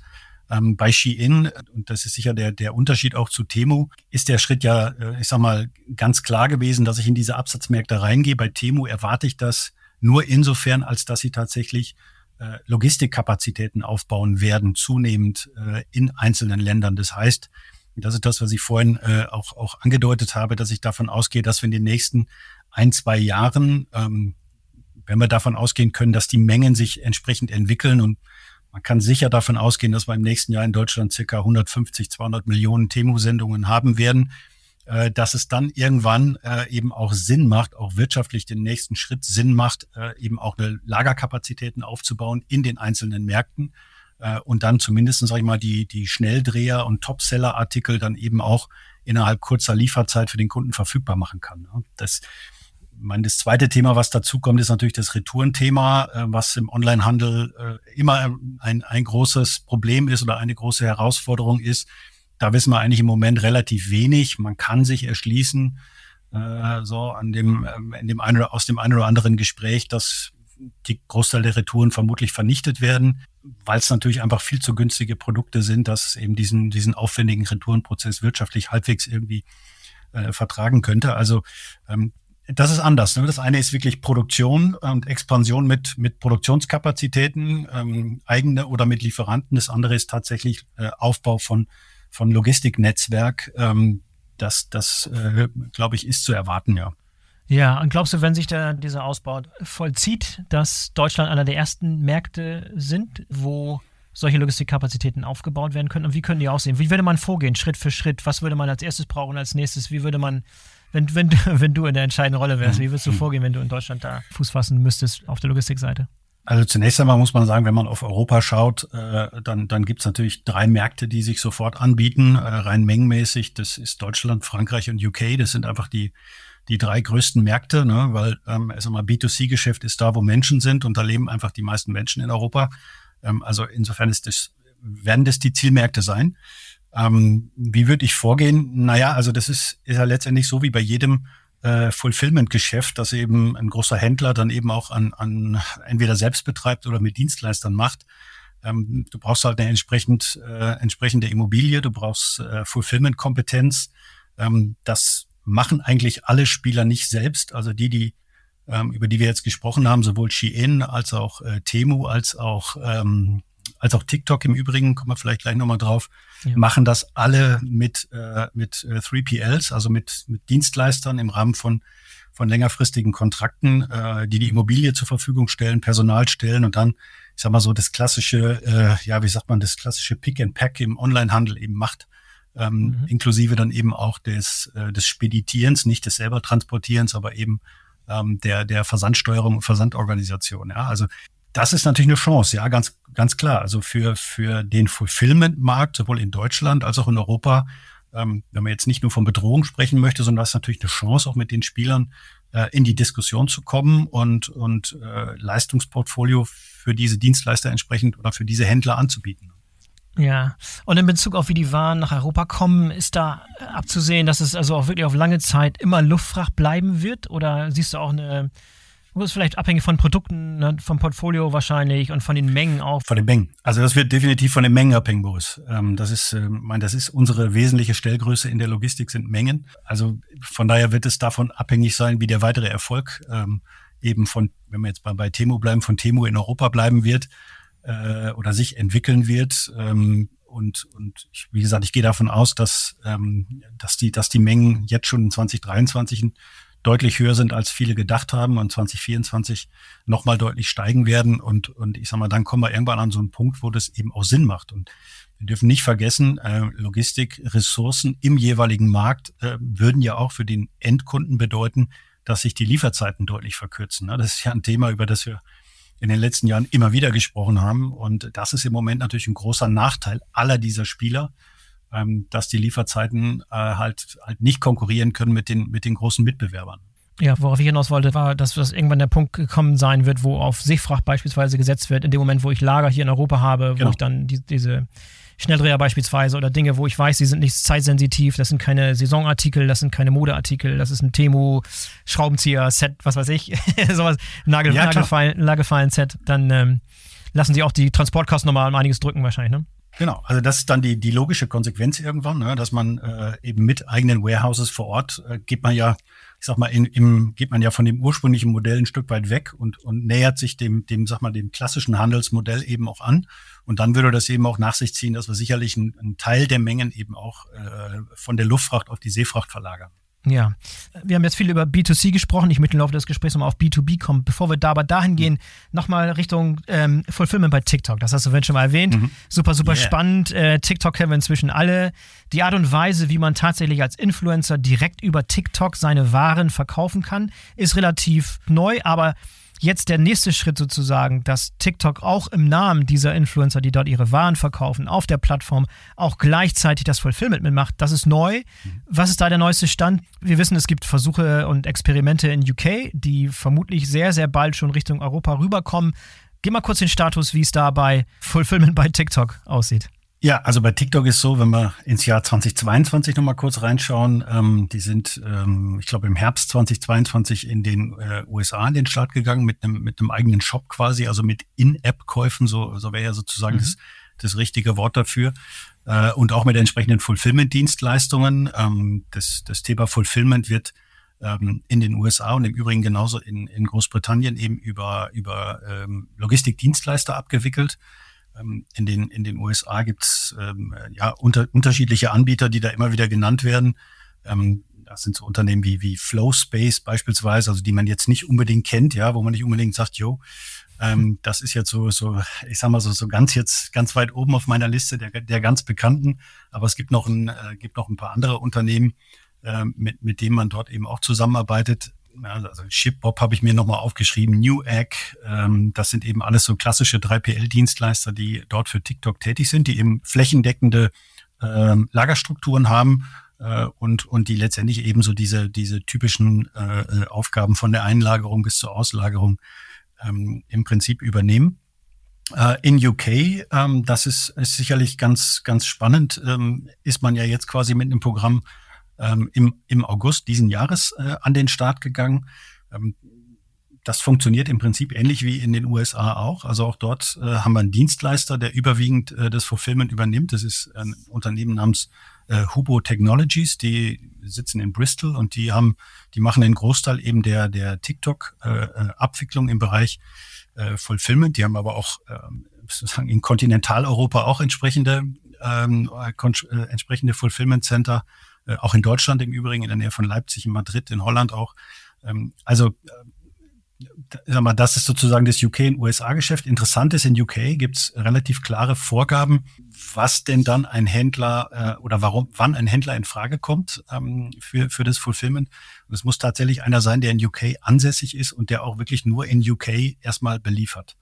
Ähm, bei Shein, und das ist sicher der, der Unterschied auch zu Temu, ist der Schritt ja, äh, ich sag mal, ganz klar gewesen, dass ich in diese Absatzmärkte reingehe. Bei Temu erwarte ich das nur insofern, als dass sie tatsächlich äh, Logistikkapazitäten aufbauen werden, zunehmend äh, in einzelnen Ländern. Das heißt, das ist das, was ich vorhin äh, auch, auch angedeutet habe, dass ich davon ausgehe, dass wir in den nächsten ein, zwei Jahren, ähm, wenn wir davon ausgehen können, dass die Mengen sich entsprechend entwickeln und man kann sicher davon ausgehen, dass wir im nächsten Jahr in Deutschland circa 150, 200 Millionen Temu-Sendungen haben werden, dass es dann irgendwann äh, eben auch Sinn macht, auch wirtschaftlich den nächsten Schritt Sinn macht, äh, eben auch Lagerkapazitäten aufzubauen in den einzelnen Märkten äh, und dann zumindest, sag ich mal, die, die Schnelldreher und Topseller-Artikel dann eben auch innerhalb kurzer Lieferzeit für den Kunden verfügbar machen kann. Das, ich meine, das zweite Thema, was dazu kommt, ist natürlich das Retourenthema, äh, was im Onlinehandel äh, immer ein, ein großes Problem ist oder eine große Herausforderung ist. Da wissen wir eigentlich im Moment relativ wenig. Man kann sich erschließen, äh, so an dem, ähm, in dem einen oder aus dem einen oder anderen Gespräch, dass die Großteil der Retouren vermutlich vernichtet werden, weil es natürlich einfach viel zu günstige Produkte sind, dass eben diesen, diesen aufwendigen Retourenprozess wirtschaftlich halbwegs irgendwie äh, vertragen könnte. Also ähm, das ist anders. Ne? Das eine ist wirklich Produktion und Expansion mit, mit Produktionskapazitäten, ähm, eigene oder mit Lieferanten. Das andere ist tatsächlich äh, Aufbau von, von Logistiknetzwerk. Ähm, das, das äh, glaube ich, ist zu erwarten, ja. Ja, und glaubst du, wenn sich der, dieser Ausbau vollzieht, dass Deutschland einer der ersten Märkte sind, wo solche Logistikkapazitäten aufgebaut werden können? Und wie können die aussehen? Wie würde man vorgehen, Schritt für Schritt? Was würde man als erstes brauchen, als nächstes? Wie würde man, wenn, wenn, [LAUGHS] wenn du in der entscheidenden Rolle wärst, wie würdest du vorgehen, wenn du in Deutschland da Fuß fassen müsstest auf der Logistikseite? Also zunächst einmal muss man sagen, wenn man auf Europa schaut, äh, dann, dann gibt es natürlich drei Märkte, die sich sofort anbieten, äh, rein mengenmäßig. Das ist Deutschland, Frankreich und UK. Das sind einfach die die drei größten Märkte, ne? weil ähm, sag mal, B2C-Geschäft ist da, wo Menschen sind und da leben einfach die meisten Menschen in Europa. Ähm, also insofern ist das, werden das die Zielmärkte sein. Ähm, wie würde ich vorgehen? Naja, also das ist, ist ja letztendlich so wie bei jedem äh, Fulfillment-Geschäft, das eben ein großer Händler dann eben auch an, an entweder selbst betreibt oder mit Dienstleistern macht. Ähm, du brauchst halt eine entsprechend, äh, entsprechende Immobilie, du brauchst äh, Fulfillment-Kompetenz. Ähm, das machen eigentlich alle Spieler nicht selbst. Also die, die ähm, über die wir jetzt gesprochen haben, sowohl Shein als auch äh, Temu als auch ähm, als auch TikTok im Übrigen, kommen wir vielleicht gleich nochmal drauf, ja. machen das alle mit, äh, mit äh, 3PLs, also mit, mit Dienstleistern im Rahmen von, von längerfristigen Kontrakten, äh, die die Immobilie zur Verfügung stellen, Personal stellen und dann, ich sag mal so, das klassische, äh, ja, wie sagt man, das klassische Pick and Pack im Onlinehandel eben macht ähm, mhm. inklusive dann eben auch des, äh, des Speditierens, nicht des selber Transportierens, aber eben ähm, der, der Versandsteuerung und Versandorganisation. Ja, also das ist natürlich eine Chance, ja, ganz, ganz klar. Also für, für den Fulfillment-Markt, sowohl in Deutschland als auch in Europa, ähm, wenn man jetzt nicht nur von Bedrohung sprechen möchte, sondern das ist natürlich eine Chance, auch mit den Spielern äh, in die Diskussion zu kommen und, und äh, Leistungsportfolio für diese Dienstleister entsprechend oder für diese Händler anzubieten. Ja, und in Bezug auf wie die Waren nach Europa kommen, ist da abzusehen, dass es also auch wirklich auf lange Zeit immer Luftfracht bleiben wird? Oder siehst du auch eine, das ist vielleicht abhängig von Produkten, ne, vom Portfolio wahrscheinlich und von den Mengen auch? Von den Mengen. Also das wird definitiv von den Mengen abhängen, Boris. Ähm, das ist, äh, mein, das ist unsere wesentliche Stellgröße in der Logistik sind Mengen. Also von daher wird es davon abhängig sein, wie der weitere Erfolg ähm, eben von, wenn wir jetzt bei, bei Temu bleiben, von Temu in Europa bleiben wird äh, oder sich entwickeln wird. Ähm, und, und ich, wie gesagt, ich gehe davon aus, dass, ähm, dass, die, dass die Mengen jetzt schon in 2023 deutlich höher sind, als viele gedacht haben und 2024 nochmal deutlich steigen werden. Und, und ich sag mal, dann kommen wir irgendwann an so einen Punkt, wo das eben auch Sinn macht. Und wir dürfen nicht vergessen, äh, Logistikressourcen im jeweiligen Markt äh, würden ja auch für den Endkunden bedeuten, dass sich die Lieferzeiten deutlich verkürzen. Ne? Das ist ja ein Thema, über das wir in den letzten Jahren immer wieder gesprochen haben. Und das ist im Moment natürlich ein großer Nachteil aller dieser Spieler, ähm, dass die Lieferzeiten äh, halt, halt nicht konkurrieren können mit den, mit den großen Mitbewerbern. Ja, worauf ich hinaus wollte, war, dass das irgendwann der Punkt gekommen sein wird, wo auf Seefracht beispielsweise gesetzt wird, in dem Moment, wo ich Lager hier in Europa habe, genau. wo ich dann die, diese Schnelldreher beispielsweise oder Dinge, wo ich weiß, sie sind nicht zeitsensitiv, das sind keine Saisonartikel, das sind keine Modeartikel, das ist ein Temu Schraubenzieher Set, was weiß ich, [LAUGHS] sowas Nagel, ja, Nagelfallen, Lagerfallen Set, dann ähm, lassen sie auch die Transportkosten nochmal um einiges drücken wahrscheinlich, ne? Genau, also das ist dann die, die logische Konsequenz irgendwann, ne, dass man äh, eben mit eigenen Warehouses vor Ort äh, geht man ja, ich sag mal, in, im, geht man ja von dem ursprünglichen Modell ein Stück weit weg und, und nähert sich dem, dem, sag mal, dem klassischen Handelsmodell eben auch an. Und dann würde das eben auch nach sich ziehen, dass wir sicherlich einen, Teil der Mengen eben auch äh, von der Luftfracht auf die Seefracht verlagern. Ja, wir haben jetzt viel über B2C gesprochen. Ich möchte im Laufe des Gesprächs nochmal auf B2B kommen. Bevor wir da aber dahin gehen, nochmal Richtung ähm, Fulfillment bei TikTok. Das hast du vorhin schon mal erwähnt. Mhm. Super, super yeah. spannend. Äh, TikTok kennen wir inzwischen alle. Die Art und Weise, wie man tatsächlich als Influencer direkt über TikTok seine Waren verkaufen kann, ist relativ neu, aber jetzt der nächste Schritt sozusagen, dass TikTok auch im Namen dieser Influencer, die dort ihre Waren verkaufen, auf der Plattform auch gleichzeitig das Fulfillment mitmacht, das ist neu. Mhm. Was ist da der neueste Stand? Wir wissen, es gibt Versuche und Experimente in UK, die vermutlich sehr, sehr bald schon Richtung Europa rüberkommen. Geh mal kurz den Status, wie es da bei Fulfillment bei TikTok aussieht. Ja, also bei TikTok ist so, wenn wir ins Jahr 2022 nochmal kurz reinschauen, ähm, die sind, ähm, ich glaube, im Herbst 2022 in den äh, USA in den Start gegangen mit einem mit einem eigenen Shop quasi, also mit In-App-Käufen, so, so wäre ja sozusagen mhm. das, das richtige Wort dafür. Äh, und auch mit entsprechenden Fulfillment-Dienstleistungen. Ähm, das, das Thema Fulfillment wird ähm, in den USA und im Übrigen genauso in, in Großbritannien eben über, über ähm, Logistikdienstleister abgewickelt. Ähm, in den, in den USA gibt es ähm, ja, unter, unterschiedliche Anbieter, die da immer wieder genannt werden. Ähm, das sind so Unternehmen wie, wie Flowspace beispielsweise, also die man jetzt nicht unbedingt kennt, ja, wo man nicht unbedingt sagt, jo, ähm, das ist jetzt so, so, ich sag mal so, so ganz jetzt ganz weit oben auf meiner Liste der, der ganz bekannten. Aber es gibt noch ein, äh, gibt noch ein paar andere Unternehmen, äh, mit, mit denen man dort eben auch zusammenarbeitet also ShipBob habe ich mir nochmal aufgeschrieben, Newegg, ähm, das sind eben alles so klassische 3PL-Dienstleister, die dort für TikTok tätig sind, die eben flächendeckende ähm, Lagerstrukturen haben äh, und, und die letztendlich eben so diese, diese typischen äh, Aufgaben von der Einlagerung bis zur Auslagerung ähm, im Prinzip übernehmen. Äh, in UK, ähm, das ist, ist sicherlich ganz, ganz spannend, ähm, ist man ja jetzt quasi mit einem Programm ähm, im, im August diesen Jahres äh, an den Start gegangen. Ähm, das funktioniert im Prinzip ähnlich wie in den USA auch. Also auch dort äh, haben wir einen Dienstleister, der überwiegend äh, das Fulfillment übernimmt. Das ist ein Unternehmen namens äh, Hubo Technologies, die sitzen in Bristol und die haben, die machen den Großteil eben der der TikTok-Abwicklung äh, äh im Bereich äh, Fulfillment. Die haben aber auch äh, sozusagen in Kontinentaleuropa auch entsprechende ähm, äh, entsprechende Fulfillment Center äh, auch in Deutschland im Übrigen, in der Nähe von Leipzig, in Madrid, in Holland auch. Ähm, also äh, sag mal, das ist sozusagen das UK- und USA-Geschäft. Interessant ist, in UK gibt es relativ klare Vorgaben, was denn dann ein Händler äh, oder warum, wann ein Händler in Frage kommt ähm, für, für das Fulfillment. Und es muss tatsächlich einer sein, der in UK ansässig ist und der auch wirklich nur in UK erstmal beliefert.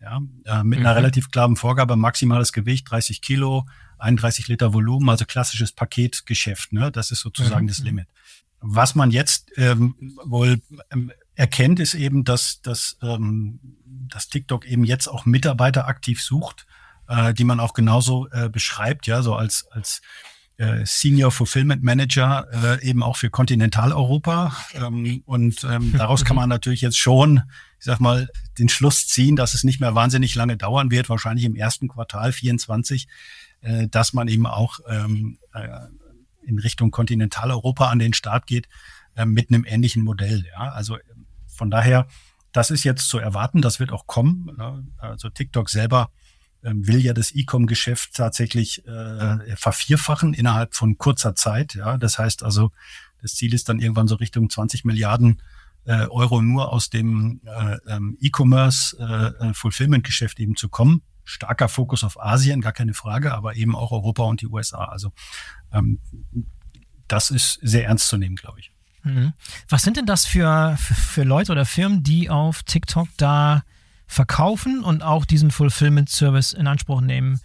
Ja, äh, mit mhm. einer relativ klaren Vorgabe, maximales Gewicht, 30 Kilo, 31 Liter Volumen, also klassisches Paketgeschäft. Ne? Das ist sozusagen mhm. das Limit. Was man jetzt ähm, wohl ähm, erkennt, ist eben, dass, dass, ähm, dass TikTok eben jetzt auch Mitarbeiter aktiv sucht, äh, die man auch genauso äh, beschreibt, ja, so als, als äh, Senior Fulfillment Manager äh, eben auch für Kontinentaleuropa. Ähm, und ähm, daraus kann man [LAUGHS] natürlich jetzt schon, ich sag mal, den Schluss ziehen, dass es nicht mehr wahnsinnig lange dauern wird, wahrscheinlich im ersten Quartal 24, äh, dass man eben auch ähm, äh, in Richtung Kontinentaleuropa an den Start geht äh, mit einem ähnlichen Modell. Ja? Also von daher, das ist jetzt zu erwarten, das wird auch kommen. Ne? Also TikTok selber ähm, will ja das E-Com-Geschäft tatsächlich äh, vervierfachen innerhalb von kurzer Zeit. Ja, das heißt also, das Ziel ist dann irgendwann so Richtung 20 Milliarden äh, Euro nur aus dem äh, ähm, E-Commerce äh, äh, Fulfillment-Geschäft eben zu kommen starker Fokus auf Asien, gar keine Frage, aber eben auch Europa und die USA. Also ähm, das ist sehr ernst zu nehmen, glaube ich. Mhm. Was sind denn das für, für, für Leute oder Firmen, die auf TikTok da verkaufen und auch diesen Fulfillment-Service in Anspruch nehmen?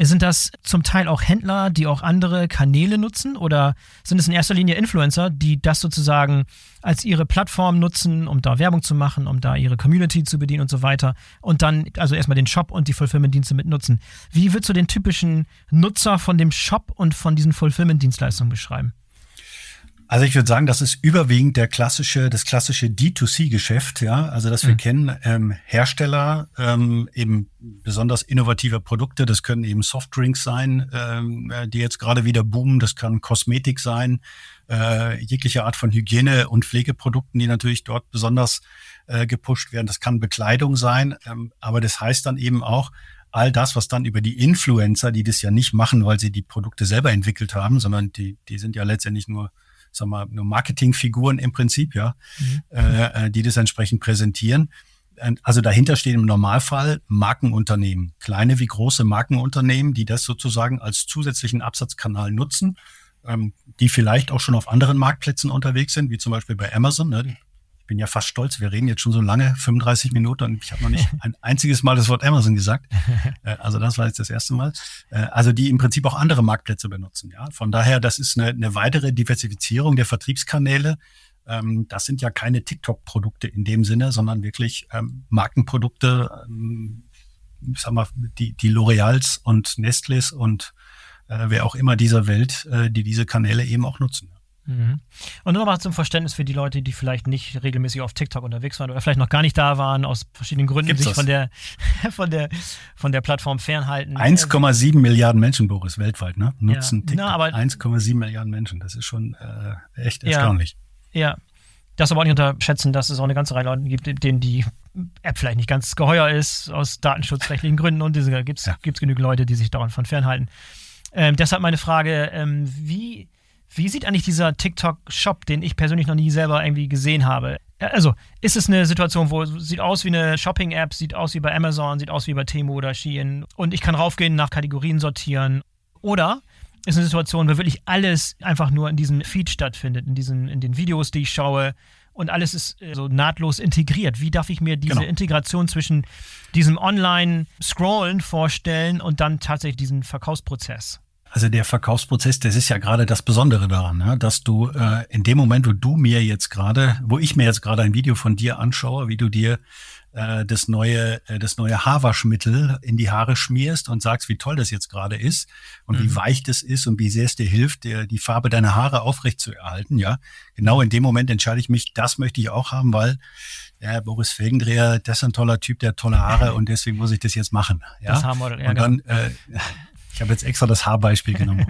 Sind das zum Teil auch Händler, die auch andere Kanäle nutzen? Oder sind es in erster Linie Influencer, die das sozusagen als ihre Plattform nutzen, um da Werbung zu machen, um da ihre Community zu bedienen und so weiter? Und dann also erstmal den Shop und die Fulfillment-Dienste mit nutzen. Wie würdest du den typischen Nutzer von dem Shop und von diesen Fulfillment-Dienstleistungen beschreiben? Also ich würde sagen, das ist überwiegend der klassische, das klassische D2C-Geschäft, ja. Also dass wir mhm. kennen ähm, Hersteller ähm, eben besonders innovative Produkte. Das können eben Softdrinks sein, ähm, die jetzt gerade wieder boomen. Das kann Kosmetik sein, äh, jegliche Art von Hygiene- und Pflegeprodukten, die natürlich dort besonders äh, gepusht werden. Das kann Bekleidung sein, ähm, aber das heißt dann eben auch, all das, was dann über die Influencer, die das ja nicht machen, weil sie die Produkte selber entwickelt haben, sondern die, die sind ja letztendlich nur sag mal, nur Marketingfiguren im Prinzip, ja, mhm. Äh, äh, die das entsprechend präsentieren. Also dahinter stehen im Normalfall Markenunternehmen, kleine wie große Markenunternehmen, die das sozusagen als zusätzlichen Absatzkanal nutzen, ähm, die vielleicht auch schon auf anderen Marktplätzen unterwegs sind, wie zum Beispiel bei Amazon. Ne? Bin ja fast stolz. Wir reden jetzt schon so lange, 35 Minuten, und ich habe noch nicht [LAUGHS] ein einziges Mal das Wort Amazon gesagt. [LAUGHS] Äh, also das war jetzt das erste Mal. Äh, also die im Prinzip auch andere Marktplätze benutzen. Ja, von daher, das ist eine, eine weitere Diversifizierung der Vertriebskanäle. Ähm, das sind ja keine TikTok-Produkte in dem Sinne, sondern wirklich ähm, Markenprodukte. Ähm, ich sag mal, die, die L'Oreals und Nestles und äh, wer auch immer dieser Welt, die diese Kanäle eben auch nutzen. Mhm. Und nur nochmal zum Verständnis für die Leute, die vielleicht nicht regelmäßig auf TikTok unterwegs waren oder vielleicht noch gar nicht da waren, aus verschiedenen Gründen Gibt's sich von der, [LAUGHS] von, der, von der Plattform fernhalten. 1,7 Milliarden Menschen, Boris, weltweit, ne? Nutzen ja, TikTok. 1,7 Milliarden Menschen. Das ist schon äh, echt erstaunlich. Ja, ja. Das aber auch nicht unterschätzen, dass es auch eine ganze Reihe Leute gibt, denen die App vielleicht nicht ganz geheuer ist, aus datenschutzrechtlichen [LAUGHS] Gründen. Und diese gibt es ja. genügend Leute, die sich davon fernhalten. Ähm, deshalb meine Frage, ähm, wie wie sieht eigentlich dieser TikTok-Shop, den ich persönlich noch nie selber irgendwie gesehen habe? Also, ist es eine Situation, wo es sieht aus wie eine Shopping-App, sieht aus wie bei Amazon, sieht aus wie bei Temu oder Shein und ich kann raufgehen, nach Kategorien sortieren? Oder ist eine Situation, wo wirklich alles einfach nur in diesem Feed stattfindet, in, diesen, in den Videos, die ich schaue und alles ist äh, so nahtlos integriert. Wie darf ich mir diese genau. Integration zwischen diesem Online-Scrollen vorstellen und dann tatsächlich diesen Verkaufsprozess? Also der Verkaufsprozess, das ist ja gerade das Besondere daran, ne? dass du äh, in dem Moment, wo du mir jetzt gerade, wo ich mir jetzt gerade ein Video von dir anschaue, wie du dir äh, das neue, äh, das neue Haarwaschmittel in die Haare schmierst und sagst, wie toll das jetzt gerade ist und mhm. wie weich das ist und wie sehr es dir hilft, dir die Farbe deiner Haare aufrecht zu erhalten. Ja, genau in dem Moment entscheide ich mich, das möchte ich auch haben, weil ja, Boris Felgendreher, das ist ein toller Typ, der hat tolle Haare [LAUGHS] und deswegen muss ich das jetzt machen. Ja? Das Haarmodel, ja, und dann, genau. äh, ich habe jetzt extra das Haarbeispiel [LAUGHS] genommen.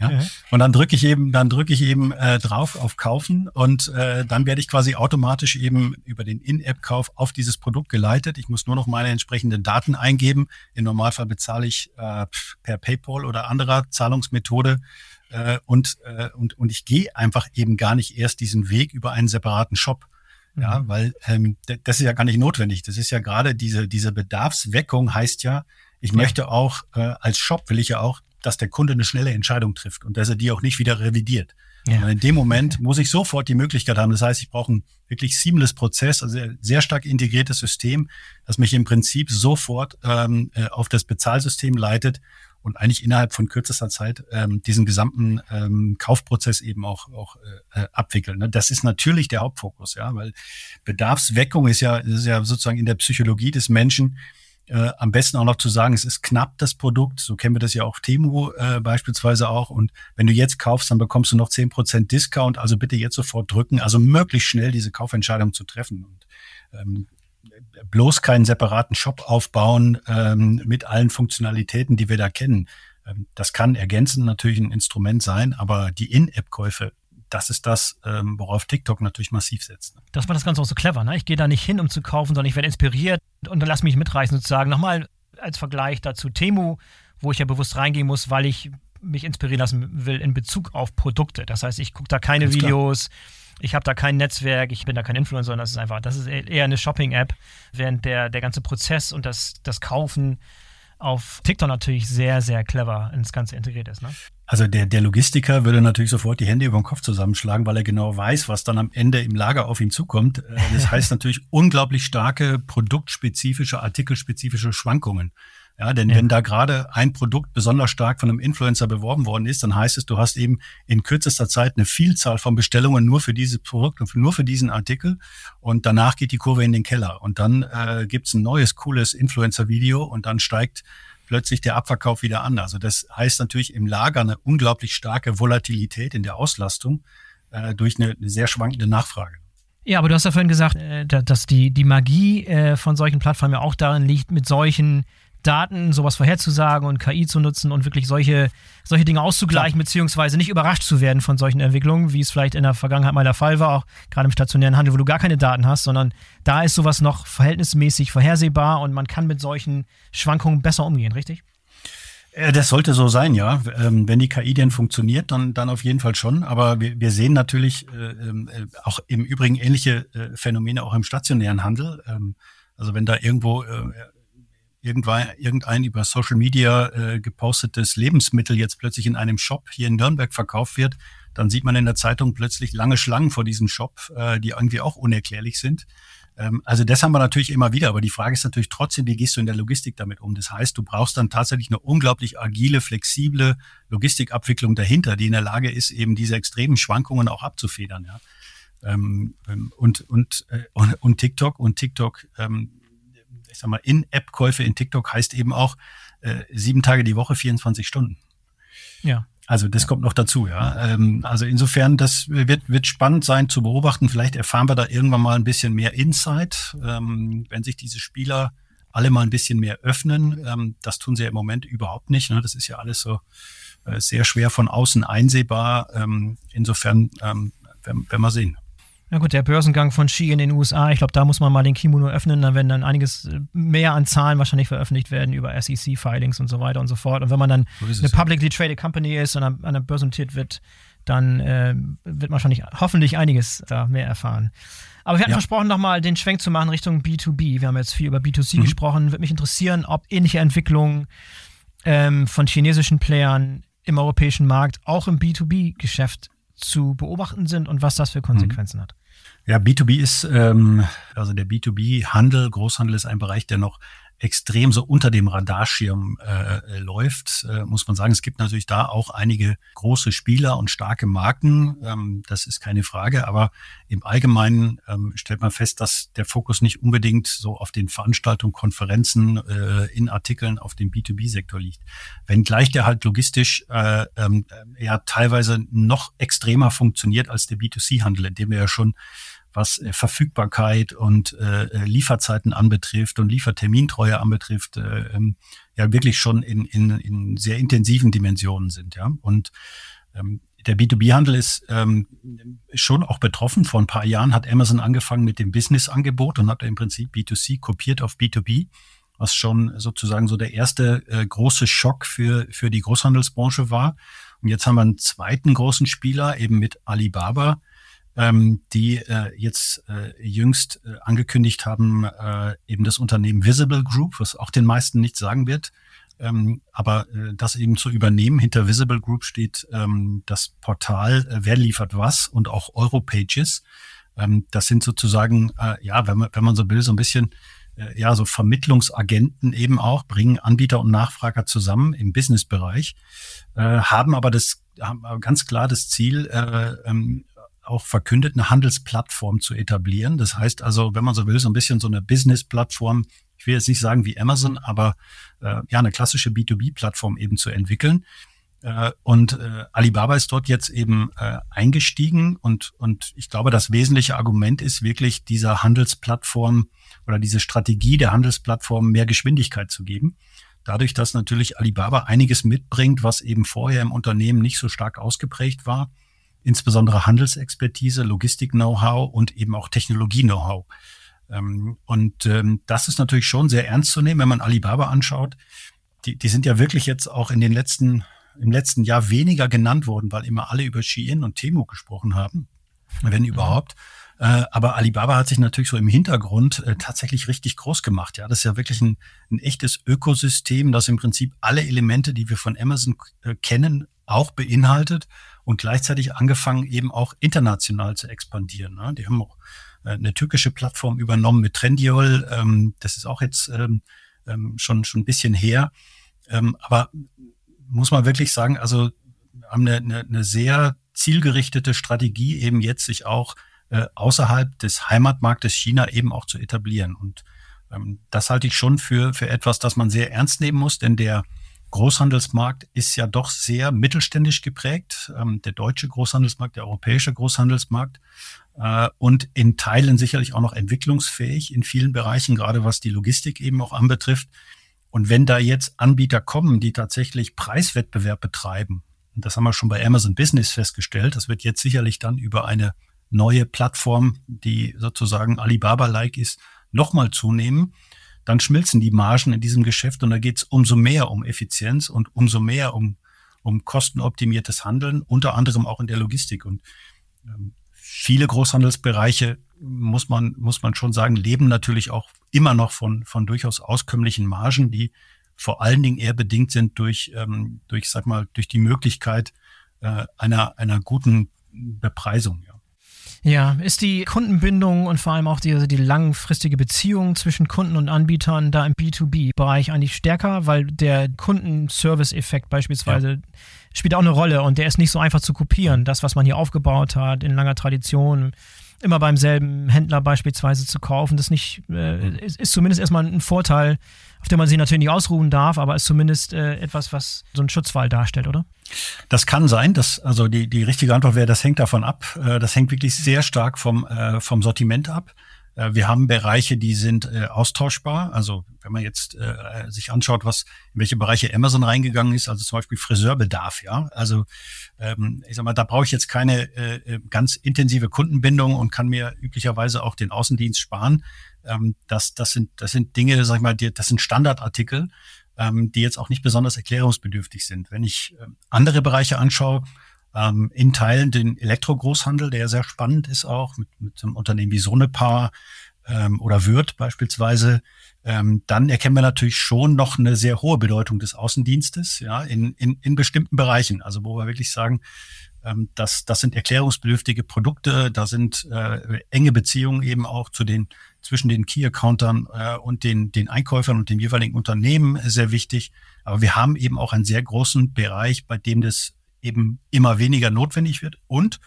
ja? Und dann drücke ich eben, dann drücke ich eben äh, drauf auf Kaufen und äh, dann werde ich quasi automatisch eben über den In-App-Kauf auf dieses Produkt geleitet. Ich muss nur noch meine entsprechenden Daten eingeben. Im Normalfall bezahle ich äh, per PayPal oder anderer Zahlungsmethode. Äh, und, äh, und, und ich gehe einfach eben gar nicht erst diesen Weg über einen separaten Shop. Ja, mhm. weil ähm, das ist ja gar nicht notwendig. Das ist ja gerade diese, diese Bedarfsweckung heißt ja, ich ja. möchte auch, äh, als Shop will ich ja auch, dass der Kunde eine schnelle Entscheidung trifft und dass er die auch nicht wieder revidiert. Ja. in dem Moment [LAUGHS] muss ich sofort die Möglichkeit haben. Das heißt, ich brauche einen wirklich seamless Prozess, also sehr stark integriertes System, das mich im Prinzip sofort ähm, äh, auf das Bezahlsystem leitet und eigentlich innerhalb von kürzester Zeit ähm, diesen gesamten ähm, Kaufprozess eben auch, auch äh, äh abwickeln. Ne? Das ist natürlich der Hauptfokus, ja, weil Bedarfsweckung ist ja, ist ja sozusagen in der Psychologie des Menschen äh, am besten auch noch zu sagen, es ist knapp das Produkt. So kennen wir das ja auch Temu äh, beispielsweise auch. Und wenn du jetzt kaufst, dann bekommst du noch zehn Prozent Discount. Also bitte jetzt sofort drücken. Also möglichst schnell diese Kaufentscheidung zu treffen. Und ähm, bloß keinen separaten Shop aufbauen ähm, mit allen Funktionalitäten, die wir da kennen. Ähm, das kann ergänzend natürlich ein Instrument sein, aber die In-App-Käufe das ist das, ähm, worauf TikTok natürlich massiv setzt. Das war das Ganze auch so clever. Ne? Ich gehe da nicht hin, um zu kaufen, sondern ich werde inspiriert und dann lass mich mitreißen sozusagen. Nochmal als Vergleich dazu Temu, wo ich ja bewusst reingehen muss, weil ich mich inspirieren lassen will in Bezug auf Produkte. Das heißt, ich gucke da keine Ganz Videos. Klar. Ich habe da kein Netzwerk, ich bin da kein Influencer, sondern das ist einfach, das ist eher eine Shopping-App, während der, der ganze Prozess und das, das Kaufen auf TikTok natürlich sehr, sehr clever ins Ganze integriert ist. Ne? Also der, der Logistiker würde natürlich sofort die Hände über den Kopf zusammenschlagen, weil er genau weiß, was dann am Ende im Lager auf ihn zukommt. Äh, das [LAUGHS] heißt natürlich unglaublich starke produktspezifische, artikelspezifische Schwankungen. Ja, denn ja. wenn da gerade ein Produkt besonders stark von einem Influencer beworben worden ist, dann heißt es, du hast eben in kürzester Zeit eine Vielzahl von Bestellungen nur für dieses Produkt und nur für diesen Artikel und danach geht die Kurve in den Keller und dann äh, gibt's ein neues, cooles Influencer-Video und dann steigt plötzlich der Abverkauf wieder an. Also das heißt natürlich im Lager eine unglaublich starke Volatilität in der Auslastung. äh, durch eine, eine sehr schwankende Nachfrage. Ja, aber du hast ja vorhin gesagt, äh, dass die, die Magie äh, von solchen Plattformen ja auch darin liegt, mit solchen Daten sowas vorherzusagen und KI zu nutzen und wirklich solche, solche Dinge auszugleichen, Klar. beziehungsweise nicht überrascht zu werden von solchen Entwicklungen, wie es vielleicht in der Vergangenheit mal der Fall war, auch gerade im stationären Handel, wo du gar keine Daten hast, sondern da ist sowas noch verhältnismäßig vorhersehbar und man kann mit solchen Schwankungen besser umgehen, richtig? Äh, das sollte so sein, ja. Ähm, wenn die KI denn funktioniert, dann, dann auf jeden Fall schon. Aber wir, wir sehen natürlich äh, ähm, äh, auch im Übrigen ähnliche äh, Phänomene auch im stationären Handel. Ähm, also wenn da irgendwo äh, irgendwann, irgendein über Social Media äh, gepostetes Lebensmittel jetzt plötzlich in einem Shop hier in Nürnberg verkauft wird, dann sieht man in der Zeitung plötzlich lange Schlangen vor diesem Shop, äh, die irgendwie auch unerklärlich sind. Ähm, also das haben wir natürlich immer wieder, aber die Frage ist natürlich trotzdem, wie gehst du in der Logistik damit um? Das heißt, du brauchst dann tatsächlich eine unglaublich agile, flexible Logistikabwicklung dahinter, die in der Lage ist, eben diese extremen Schwankungen auch abzufedern. Ja. Ähm, ähm und, und, äh, und, und TikTok und TikTok, ich sag mal, In-App-Käufe in TikTok heißt eben auch äh, sieben Tage die Woche, 24 Stunden. Ja. Also das kommt noch dazu, ja. Ähm, also insofern, das wird, wird spannend sein zu beobachten. Vielleicht erfahren wir da irgendwann mal ein bisschen mehr Insight, ähm, wenn sich diese Spieler alle mal ein bisschen mehr öffnen. Ähm, das tun sie ja im Moment überhaupt nicht. Ne? Das ist ja alles so äh, sehr schwer von außen einsehbar. Ähm, insofern ähm, werden, werden wir sehen. Ja gut, der Börsengang von Ski in den USA, ich glaube, da muss man mal den Kimono öffnen, dann werden dann einiges äh, mehr an Zahlen wahrscheinlich veröffentlicht werden über SEC-Filings und so weiter und so fort. Und wenn man dann so eine publicly traded Company ist und an, an der Börse notiert wird, dann äh, wird man wahrscheinlich hoffentlich einiges da mehr erfahren. Aber wir hatten ja. versprochen, nochmal den Schwenk zu machen Richtung B2B. Wir haben jetzt viel über B2C mhm. gesprochen. Würde mich interessieren, ob ähnliche Entwicklungen ähm, von chinesischen Playern im europäischen Markt auch im B2B-Geschäft zu beobachten sind und was das für Konsequenzen mhm. hat. Ja, B2B ist, ähm, also der B2B-Handel, Großhandel ist ein Bereich, der noch extrem so unter dem Radarschirm äh, äh, läuft, äh, muss man sagen. Es gibt natürlich da auch einige große Spieler und starke Marken. Ähm, das ist keine Frage. Aber im Allgemeinen ähm, stellt man fest, dass der Fokus nicht unbedingt so auf den Veranstaltungen, Konferenzen, äh, in Artikeln auf dem B2B-Sektor liegt. Wenngleich der halt logistisch äh, ähm, ja teilweise noch extremer funktioniert als der B2C-Handel, in dem wir ja schon was äh, Verfügbarkeit und äh, äh, Lieferzeiten anbetrifft und Liefertermintreue anbetrifft, äh, ähm, ja wirklich schon in, in, in sehr intensiven Dimensionen sind. Ja. Und ähm, der B2B-Handel ist ähm, schon auch betroffen. Vor ein paar Jahren hat Amazon angefangen mit dem Business-Angebot und hat im Prinzip B2C kopiert auf B2B, was schon sozusagen so der erste äh, große Schock für, für die Großhandelsbranche war. Und jetzt haben wir einen zweiten großen Spieler, eben mit Alibaba, ähm, die äh, jetzt äh, jüngst äh, angekündigt haben, äh, eben das Unternehmen Visible Group, was auch den meisten nichts sagen wird, ähm, aber äh, das eben zu übernehmen. Hinter Visible Group steht ähm, das Portal äh, Wer liefert was und auch Europages. Ähm, das sind sozusagen, äh, ja, wenn man, wenn man so will, so ein bisschen äh, ja, so Vermittlungsagenten eben auch, bringen Anbieter und Nachfrager zusammen im Businessbereich, äh, haben aber das haben ganz klar das Ziel, äh, ähm, auch verkündet, eine Handelsplattform zu etablieren. Das heißt also, wenn man so will, so ein bisschen so eine Business-Plattform, ich will jetzt nicht sagen wie Amazon, aber äh, ja, eine klassische B2B-Plattform eben zu entwickeln. Äh, und äh, Alibaba ist dort jetzt eben äh, eingestiegen und, und ich glaube, das wesentliche Argument ist wirklich dieser Handelsplattform oder diese Strategie der Handelsplattform mehr Geschwindigkeit zu geben. Dadurch, dass natürlich Alibaba einiges mitbringt, was eben vorher im Unternehmen nicht so stark ausgeprägt war insbesondere Handelsexpertise, Logistik-Know-how und eben auch Technologie-Know-how. Ähm, und ähm, das ist natürlich schon sehr ernst zu nehmen, wenn man Alibaba anschaut. Die, die sind ja wirklich jetzt auch in den letzten, im letzten Jahr weniger genannt worden, weil immer alle über Shein und Temu gesprochen haben, wenn mhm. überhaupt. Äh, aber Alibaba hat sich natürlich so im Hintergrund äh, tatsächlich richtig groß gemacht. Ja, das ist ja wirklich ein, ein echtes Ökosystem, das im Prinzip alle Elemente, die wir von Amazon äh, kennen, auch beinhaltet und gleichzeitig angefangen, eben auch international zu expandieren. Ne? Die haben auch äh, eine türkische Plattform übernommen mit Trendyol. Ähm, das ist auch jetzt ähm, ähm, schon, schon ein bisschen her. Aber muss man wirklich sagen, also haben eine, eine, eine sehr zielgerichtete Strategie, eben jetzt sich auch äh, außerhalb des Heimatmarktes China eben auch zu etablieren. Und das halte ich schon für, für etwas, das man sehr ernst nehmen muss, denn der Großhandelsmarkt ist ja doch sehr mittelständisch geprägt. Ähm, der deutsche Großhandelsmarkt, der europäische Großhandelsmarkt äh, und in Teilen sicherlich auch noch entwicklungsfähig in vielen Bereichen, gerade was die Logistik eben auch anbetrifft. Und wenn da jetzt Anbieter kommen, die tatsächlich Preiswettbewerb betreiben, das haben wir schon bei Amazon Business festgestellt, das wird jetzt sicherlich dann über eine neue Plattform, die sozusagen Alibaba-like ist, nochmal zunehmen, dann schmilzen die Margen in diesem Geschäft und da geht es umso mehr um Effizienz und umso mehr um, um kostenoptimiertes Handeln, unter anderem auch in der Logistik. Und ähm, viele Großhandelsbereiche, muss man, muss man schon sagen, leben natürlich auch immer noch von, von durchaus auskömmlichen Margen, die vor allen Dingen eher bedingt sind durch, ähm, durch sag mal, durch die Möglichkeit äh, einer, einer guten Bepreisung. Ja. Ja, ist die Kundenbindung und vor allem auch die, also die langfristige Beziehung zwischen Kunden und Anbietern da im B2B-Bereich eigentlich stärker, weil der Kundenservice-Effekt beispielsweise ja. spielt auch eine Rolle und der ist nicht so einfach zu kopieren. Das, was man hier aufgebaut hat in langer Tradition, immer beim selben Händler beispielsweise zu kaufen. Das nicht, äh, ist, ist, zumindest erstmal ein Vorteil, auf den man sich natürlich nicht ausruhen darf, aber ist zumindest äh, etwas, was so einen Schutzwall darstellt, oder? Das kann sein. dass also die, die richtige Antwort wäre, das hängt davon ab. Äh, das hängt wirklich sehr stark vom, äh, vom Sortiment ab. Äh, wir haben Bereiche, die sind äh, austauschbar. Also wenn man jetzt äh, sich anschaut, was in welche Bereiche Amazon reingegangen ist, also zum Beispiel Friseurbedarf, ja. Also ähm, ich sag mal, da brauche ich jetzt keine äh, äh, ganz intensive Kundenbindung und kann mir üblicherweise auch den Außendienst sparen. Ähm, das, das sind, das sind Dinge, sag ich mal, die, das sind Standardartikel, ähm, die jetzt auch nicht besonders erklärungsbedürftig sind. Wenn ich äh, andere Bereiche anschaue, ähm, in Teilen den Elektrogroßhandel, der sehr spannend ist auch, mit, mit einem Unternehmen wie Sonepar ähm, oder Würth beispielsweise, ähm, dann erkennen wir natürlich schon noch eine sehr hohe Bedeutung des Außendienstes, ja, in, in, in bestimmten Bereichen. Also wo wir wirklich sagen, ähm, das, das sind erklärungsbedürftige Produkte, da sind äh, enge Beziehungen eben auch zu den zwischen den Key-Accountern äh, und den, den Einkäufern und dem jeweiligen Unternehmen sehr wichtig. Aber wir haben eben auch einen sehr großen Bereich, bei dem das eben immer weniger notwendig wird. Und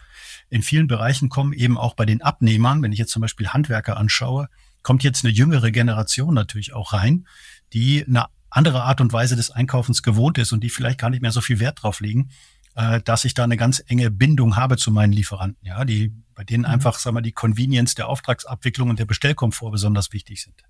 in vielen Bereichen kommen eben auch bei den Abnehmern, wenn ich jetzt zum Beispiel Handwerker anschaue, kommt jetzt eine jüngere Generation natürlich auch rein, die eine andere Art und Weise des Einkaufens gewohnt ist und die vielleicht gar nicht mehr so viel Wert drauf legen, äh, dass ich da eine ganz enge Bindung habe zu meinen Lieferanten, ja, die bei denen mhm. einfach, sagen wir, die Convenience der Auftragsabwicklung und der Bestellkomfort besonders wichtig sind.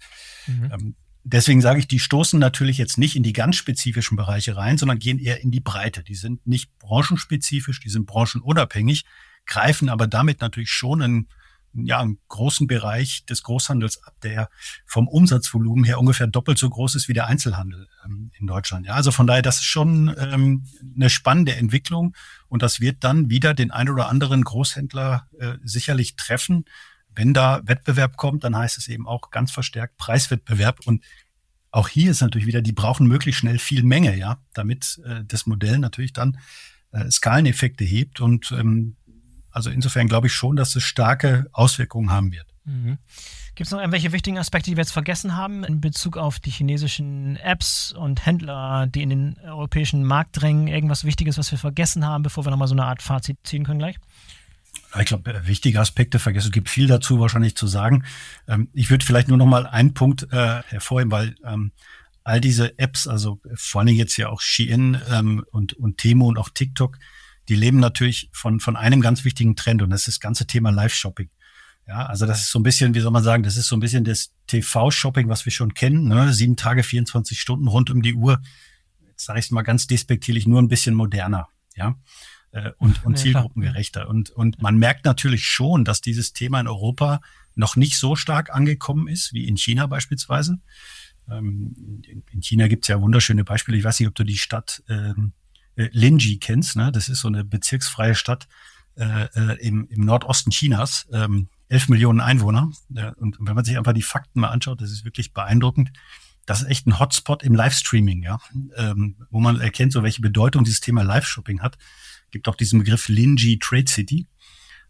Mhm. Deswegen sage ich, die stoßen natürlich jetzt nicht in die ganz spezifischen Bereiche rein, sondern gehen eher in die Breite. Die sind nicht branchenspezifisch, die sind branchenunabhängig, greifen aber damit natürlich schon einen, ja, einen großen Bereich des Großhandels ab, der vom Umsatzvolumen her ungefähr doppelt so groß ist wie der Einzelhandel ähm, in Deutschland. Ja, also von daher, das ist schon ähm, eine spannende Entwicklung und das wird dann wieder den ein oder anderen Großhändler äh, sicherlich treffen, wenn da Wettbewerb kommt, dann heißt es eben auch ganz verstärkt Preiswettbewerb. Und auch hier ist natürlich wieder, die brauchen möglichst schnell viel Menge, ja, damit äh, das Modell natürlich dann äh, Skaleneffekte hebt. Und ähm, also insofern glaube ich schon, dass es starke Auswirkungen haben wird. Mhm. Gibt es noch irgendwelche wichtigen Aspekte, die wir jetzt vergessen haben in Bezug auf die chinesischen Apps und Händler, die in den europäischen Markt drängen? Irgendwas Wichtiges, was wir vergessen haben, bevor wir nochmal so eine Art Fazit ziehen können gleich? Ich glaube, wichtige Aspekte vergessen. Es gibt viel dazu wahrscheinlich zu sagen. Ähm, ich würde vielleicht nur noch mal einen Punkt äh, hervorheben, weil ähm, all diese Apps, also vor allen Dingen jetzt ja auch Shein ähm, und, und Temo und auch TikTok, die leben natürlich von, von einem ganz wichtigen Trend und das ist das ganze Thema Live-Shopping. Ja, also das ist so ein bisschen, wie soll man sagen, das ist so ein bisschen das TV-Shopping, was wir schon kennen. Ne? Sieben Tage, 24 Stunden rund um die Uhr. Jetzt sage ich es mal ganz despektierlich, nur ein bisschen moderner. Ja, äh, und, und zielgruppengerechter. Und, und man merkt natürlich schon, dass dieses Thema in Europa noch nicht so stark angekommen ist wie in China beispielsweise. Ähm, in China gibt's ja wunderschöne Beispiele. Ich weiß nicht, ob du die Stadt ähm, äh, Linji kennst. Ne? Das ist so eine bezirksfreie Stadt äh, äh im, im Nordosten Chinas. Ähm, 11 Millionen Einwohner. Ja, und wenn man sich einfach die Fakten mal anschaut, das ist wirklich beeindruckend das ist echt ein Hotspot im Livestreaming, ja, ähm, wo man erkennt, so welche Bedeutung dieses Thema Live-Shopping hat gibt auch diesen Begriff Linji Trade City.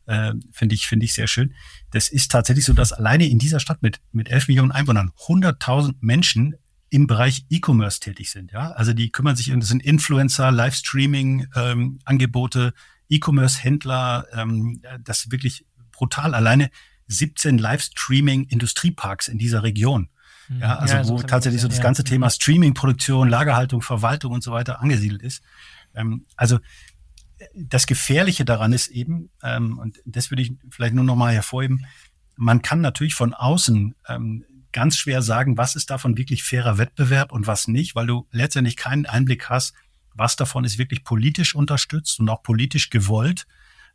Äh, finde ich, finde ich sehr schön. Das ist tatsächlich so, dass alleine in dieser Stadt mit, mit 11 Millionen Einwohnern 100.000 Menschen im Bereich E-Commerce tätig sind. Ja, also die kümmern sich, das sind Influencer, Livestreaming, ähm, Angebote, E-Commerce-Händler, ähm, das ist wirklich brutal. Alleine 17 Livestreaming-Industrieparks in dieser Region. Mhm. Ja, also ja, so wo tatsächlich so das ganze Thema mhm. Streaming, Produktion, Lagerhaltung, Verwaltung und so weiter angesiedelt ist. Ähm, also das Gefährliche daran ist eben, ähm, und das würde ich vielleicht nur noch mal hervorheben, man kann natürlich von außen ähm, ganz schwer sagen, was ist davon wirklich fairer Wettbewerb und was nicht, weil du letztendlich keinen Einblick hast, was davon ist wirklich politisch unterstützt und auch politisch gewollt.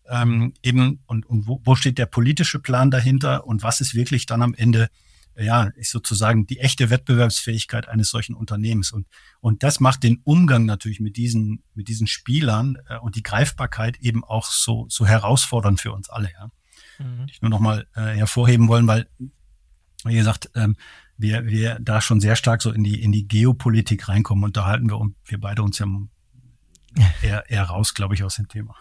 Ähm, eben und, und wo, wo steht der politische Plan dahinter und was ist wirklich dann am Ende ja, ist sozusagen die echte Wettbewerbsfähigkeit eines solchen Unternehmens. Und, und das macht den Umgang natürlich mit diesen, mit diesen Spielern äh, und die Greifbarkeit eben auch so, so herausfordernd für uns alle. Ja. Mhm. Ich nur noch mal äh, hervorheben wollen, weil, wie gesagt, ähm, wir, wir da schon sehr stark so in die, in die Geopolitik reinkommen und da halten wir, wir beide uns ja [LAUGHS] eher, eher raus, glaube ich, aus dem Thema.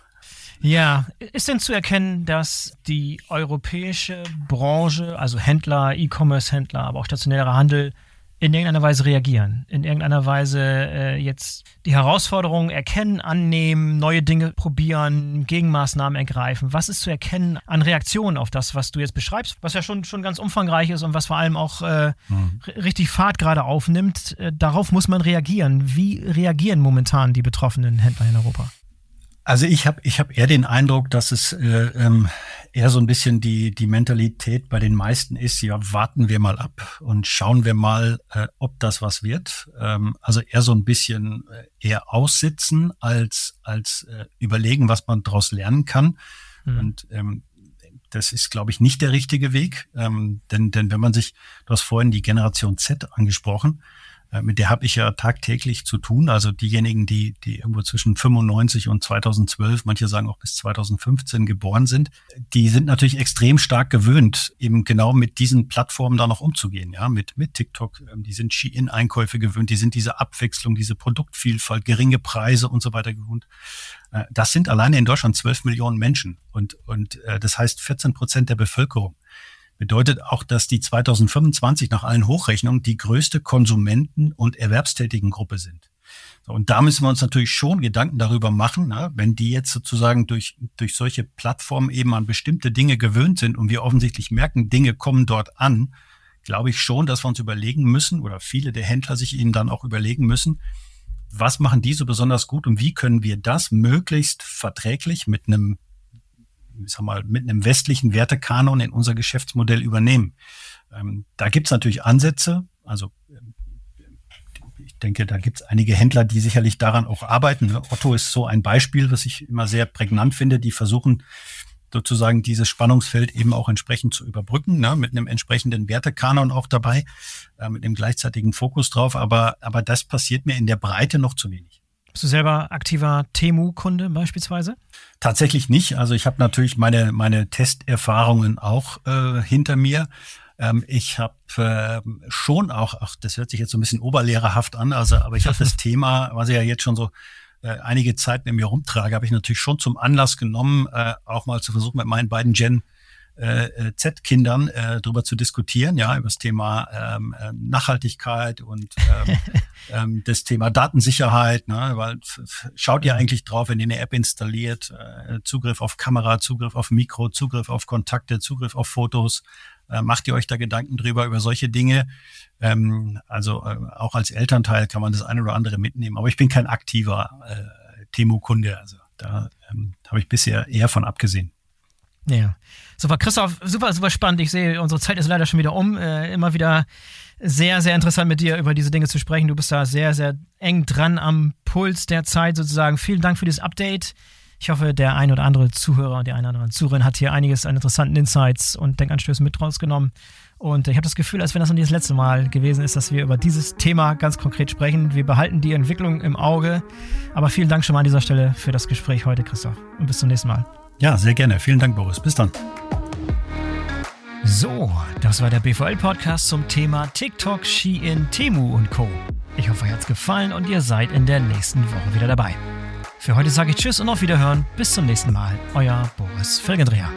Ja, ist denn zu erkennen, dass die europäische Branche, also Händler, E-Commerce-Händler, aber auch stationärer Handel, in irgendeiner Weise reagieren, in irgendeiner Weise äh, jetzt die Herausforderungen erkennen, annehmen, neue Dinge probieren, Gegenmaßnahmen ergreifen. Was ist zu erkennen an Reaktionen auf das, was du jetzt beschreibst, was ja schon, schon ganz umfangreich ist und was vor allem auch äh, mhm. richtig Fahrt gerade aufnimmt? Äh, darauf muss man reagieren. Wie reagieren momentan die betroffenen Händler in Europa? Also ich habe ich hab eher den Eindruck, dass es äh, ähm, eher so ein bisschen die, die Mentalität bei den meisten ist, ja, warten wir mal ab und schauen wir mal, äh, ob das was wird. Ähm, also eher so ein bisschen äh, eher aussitzen als, als äh, überlegen, was man daraus lernen kann. Mhm. Und ähm, das ist, glaube ich, nicht der richtige Weg. Ähm, denn, denn wenn man sich, du hast vorhin die Generation Z angesprochen, mit der habe ich ja tagtäglich zu tun. Also diejenigen, die, die irgendwo zwischen 95 und 2012, manche sagen auch bis 2015 geboren sind, die sind natürlich extrem stark gewöhnt, eben genau mit diesen Plattformen da noch umzugehen. Ja, mit, mit TikTok, ähm, die sind Shein-Einkäufe gewöhnt, die sind diese Abwechslung, diese Produktvielfalt, geringe Preise und so weiter gewohnt. Äh, das sind alleine in Deutschland 12 Millionen Menschen und, und äh, das heißt 14 Prozent der Bevölkerung bedeutet auch, dass die 2025 nach allen Hochrechnungen die größte Konsumenten- und erwerbstätigen Gruppe sind. und da müssen wir uns natürlich schon Gedanken darüber machen, na, wenn die jetzt sozusagen durch, durch solche Plattformen eben an bestimmte Dinge gewöhnt sind und wir offensichtlich merken, Dinge kommen dort an, glaube ich schon, dass wir uns überlegen müssen oder viele der Händler sich ihnen dann auch überlegen müssen, was machen die so besonders gut und wie können wir das möglichst verträglich mit einem ich sag mal, mit einem westlichen Wertekanon in unser Geschäftsmodell übernehmen. Ähm, da gibt's natürlich Ansätze, also ähm, ich denke, da gibt's einige Händler, die sicherlich daran auch arbeiten. Otto ist so ein Beispiel, was ich immer sehr prägnant finde. Die versuchen sozusagen dieses Spannungsfeld eben auch entsprechend zu überbrücken, ne, mit einem entsprechenden Wertekanon auch dabei, äh, mit einem gleichzeitigen Fokus drauf. Aber, aber das passiert mir in der Breite noch zu wenig. Bist du selber aktiver Temu-Kunde beispielsweise? Tatsächlich nicht. Also ich habe natürlich meine, meine Testerfahrungen auch äh, hinter mir. Ähm, ich habe äh, schon auch, ach, das hört sich jetzt so ein bisschen oberlehrerhaft an, also, aber ich habe das [LAUGHS] Thema, was ich ja jetzt schon so äh, einige Zeit mit mir rumtrage, habe ich natürlich schon zum Anlass genommen, äh, auch mal zu versuchen, mit meinen beiden Gen äh, äh, Z-Kindern äh, darüber zu diskutieren, ja, über das Thema ähm, äh, Nachhaltigkeit und ähm, [LAUGHS] ähm, das Thema Datensicherheit, ne, weil schaut ihr eigentlich drauf, wenn ihr eine App installiert, äh, Zugriff auf Kamera, Zugriff auf Mikro, Zugriff auf Kontakte, Zugriff auf Fotos, äh, macht ihr euch da Gedanken drüber über solche Dinge? Ähm, also äh, auch als Elternteil kann man das eine oder andere mitnehmen, aber ich bin kein aktiver äh, Temo-Kunde, also da ähm, habe ich bisher eher von abgesehen. Ja. Super, Christoph, super, super spannend. Ich sehe, unsere Zeit ist leider schon wieder um. Äh, immer wieder sehr, sehr interessant mit dir über diese Dinge zu sprechen. Du bist da sehr, sehr eng dran am Puls der Zeit sozusagen. Vielen Dank für dieses Update. Ich hoffe, der ein oder andere Zuhörer und die eine oder andere Zuhörerin hat hier einiges an interessanten Insights und Denkanstößen mit rausgenommen. Und ich habe das Gefühl, als wenn das noch nicht das letzte Mal gewesen ist, dass wir über dieses Thema ganz konkret sprechen. Wir behalten die Entwicklung im Auge. Aber vielen Dank schon mal an dieser Stelle für das Gespräch heute, Christoph. Und bis zum nächsten Mal. Ja, sehr gerne. Vielen Dank, Boris. Bis dann. So, das war der BVL-Podcast zum Thema TikTok, Shein, Temu und Co. Ich hoffe, euch hat's gefallen und ihr seid in der nächsten Woche wieder dabei. Für heute sage ich Tschüss und auf Wiederhören. Bis zum nächsten Mal. Euer Boris Felgendreher.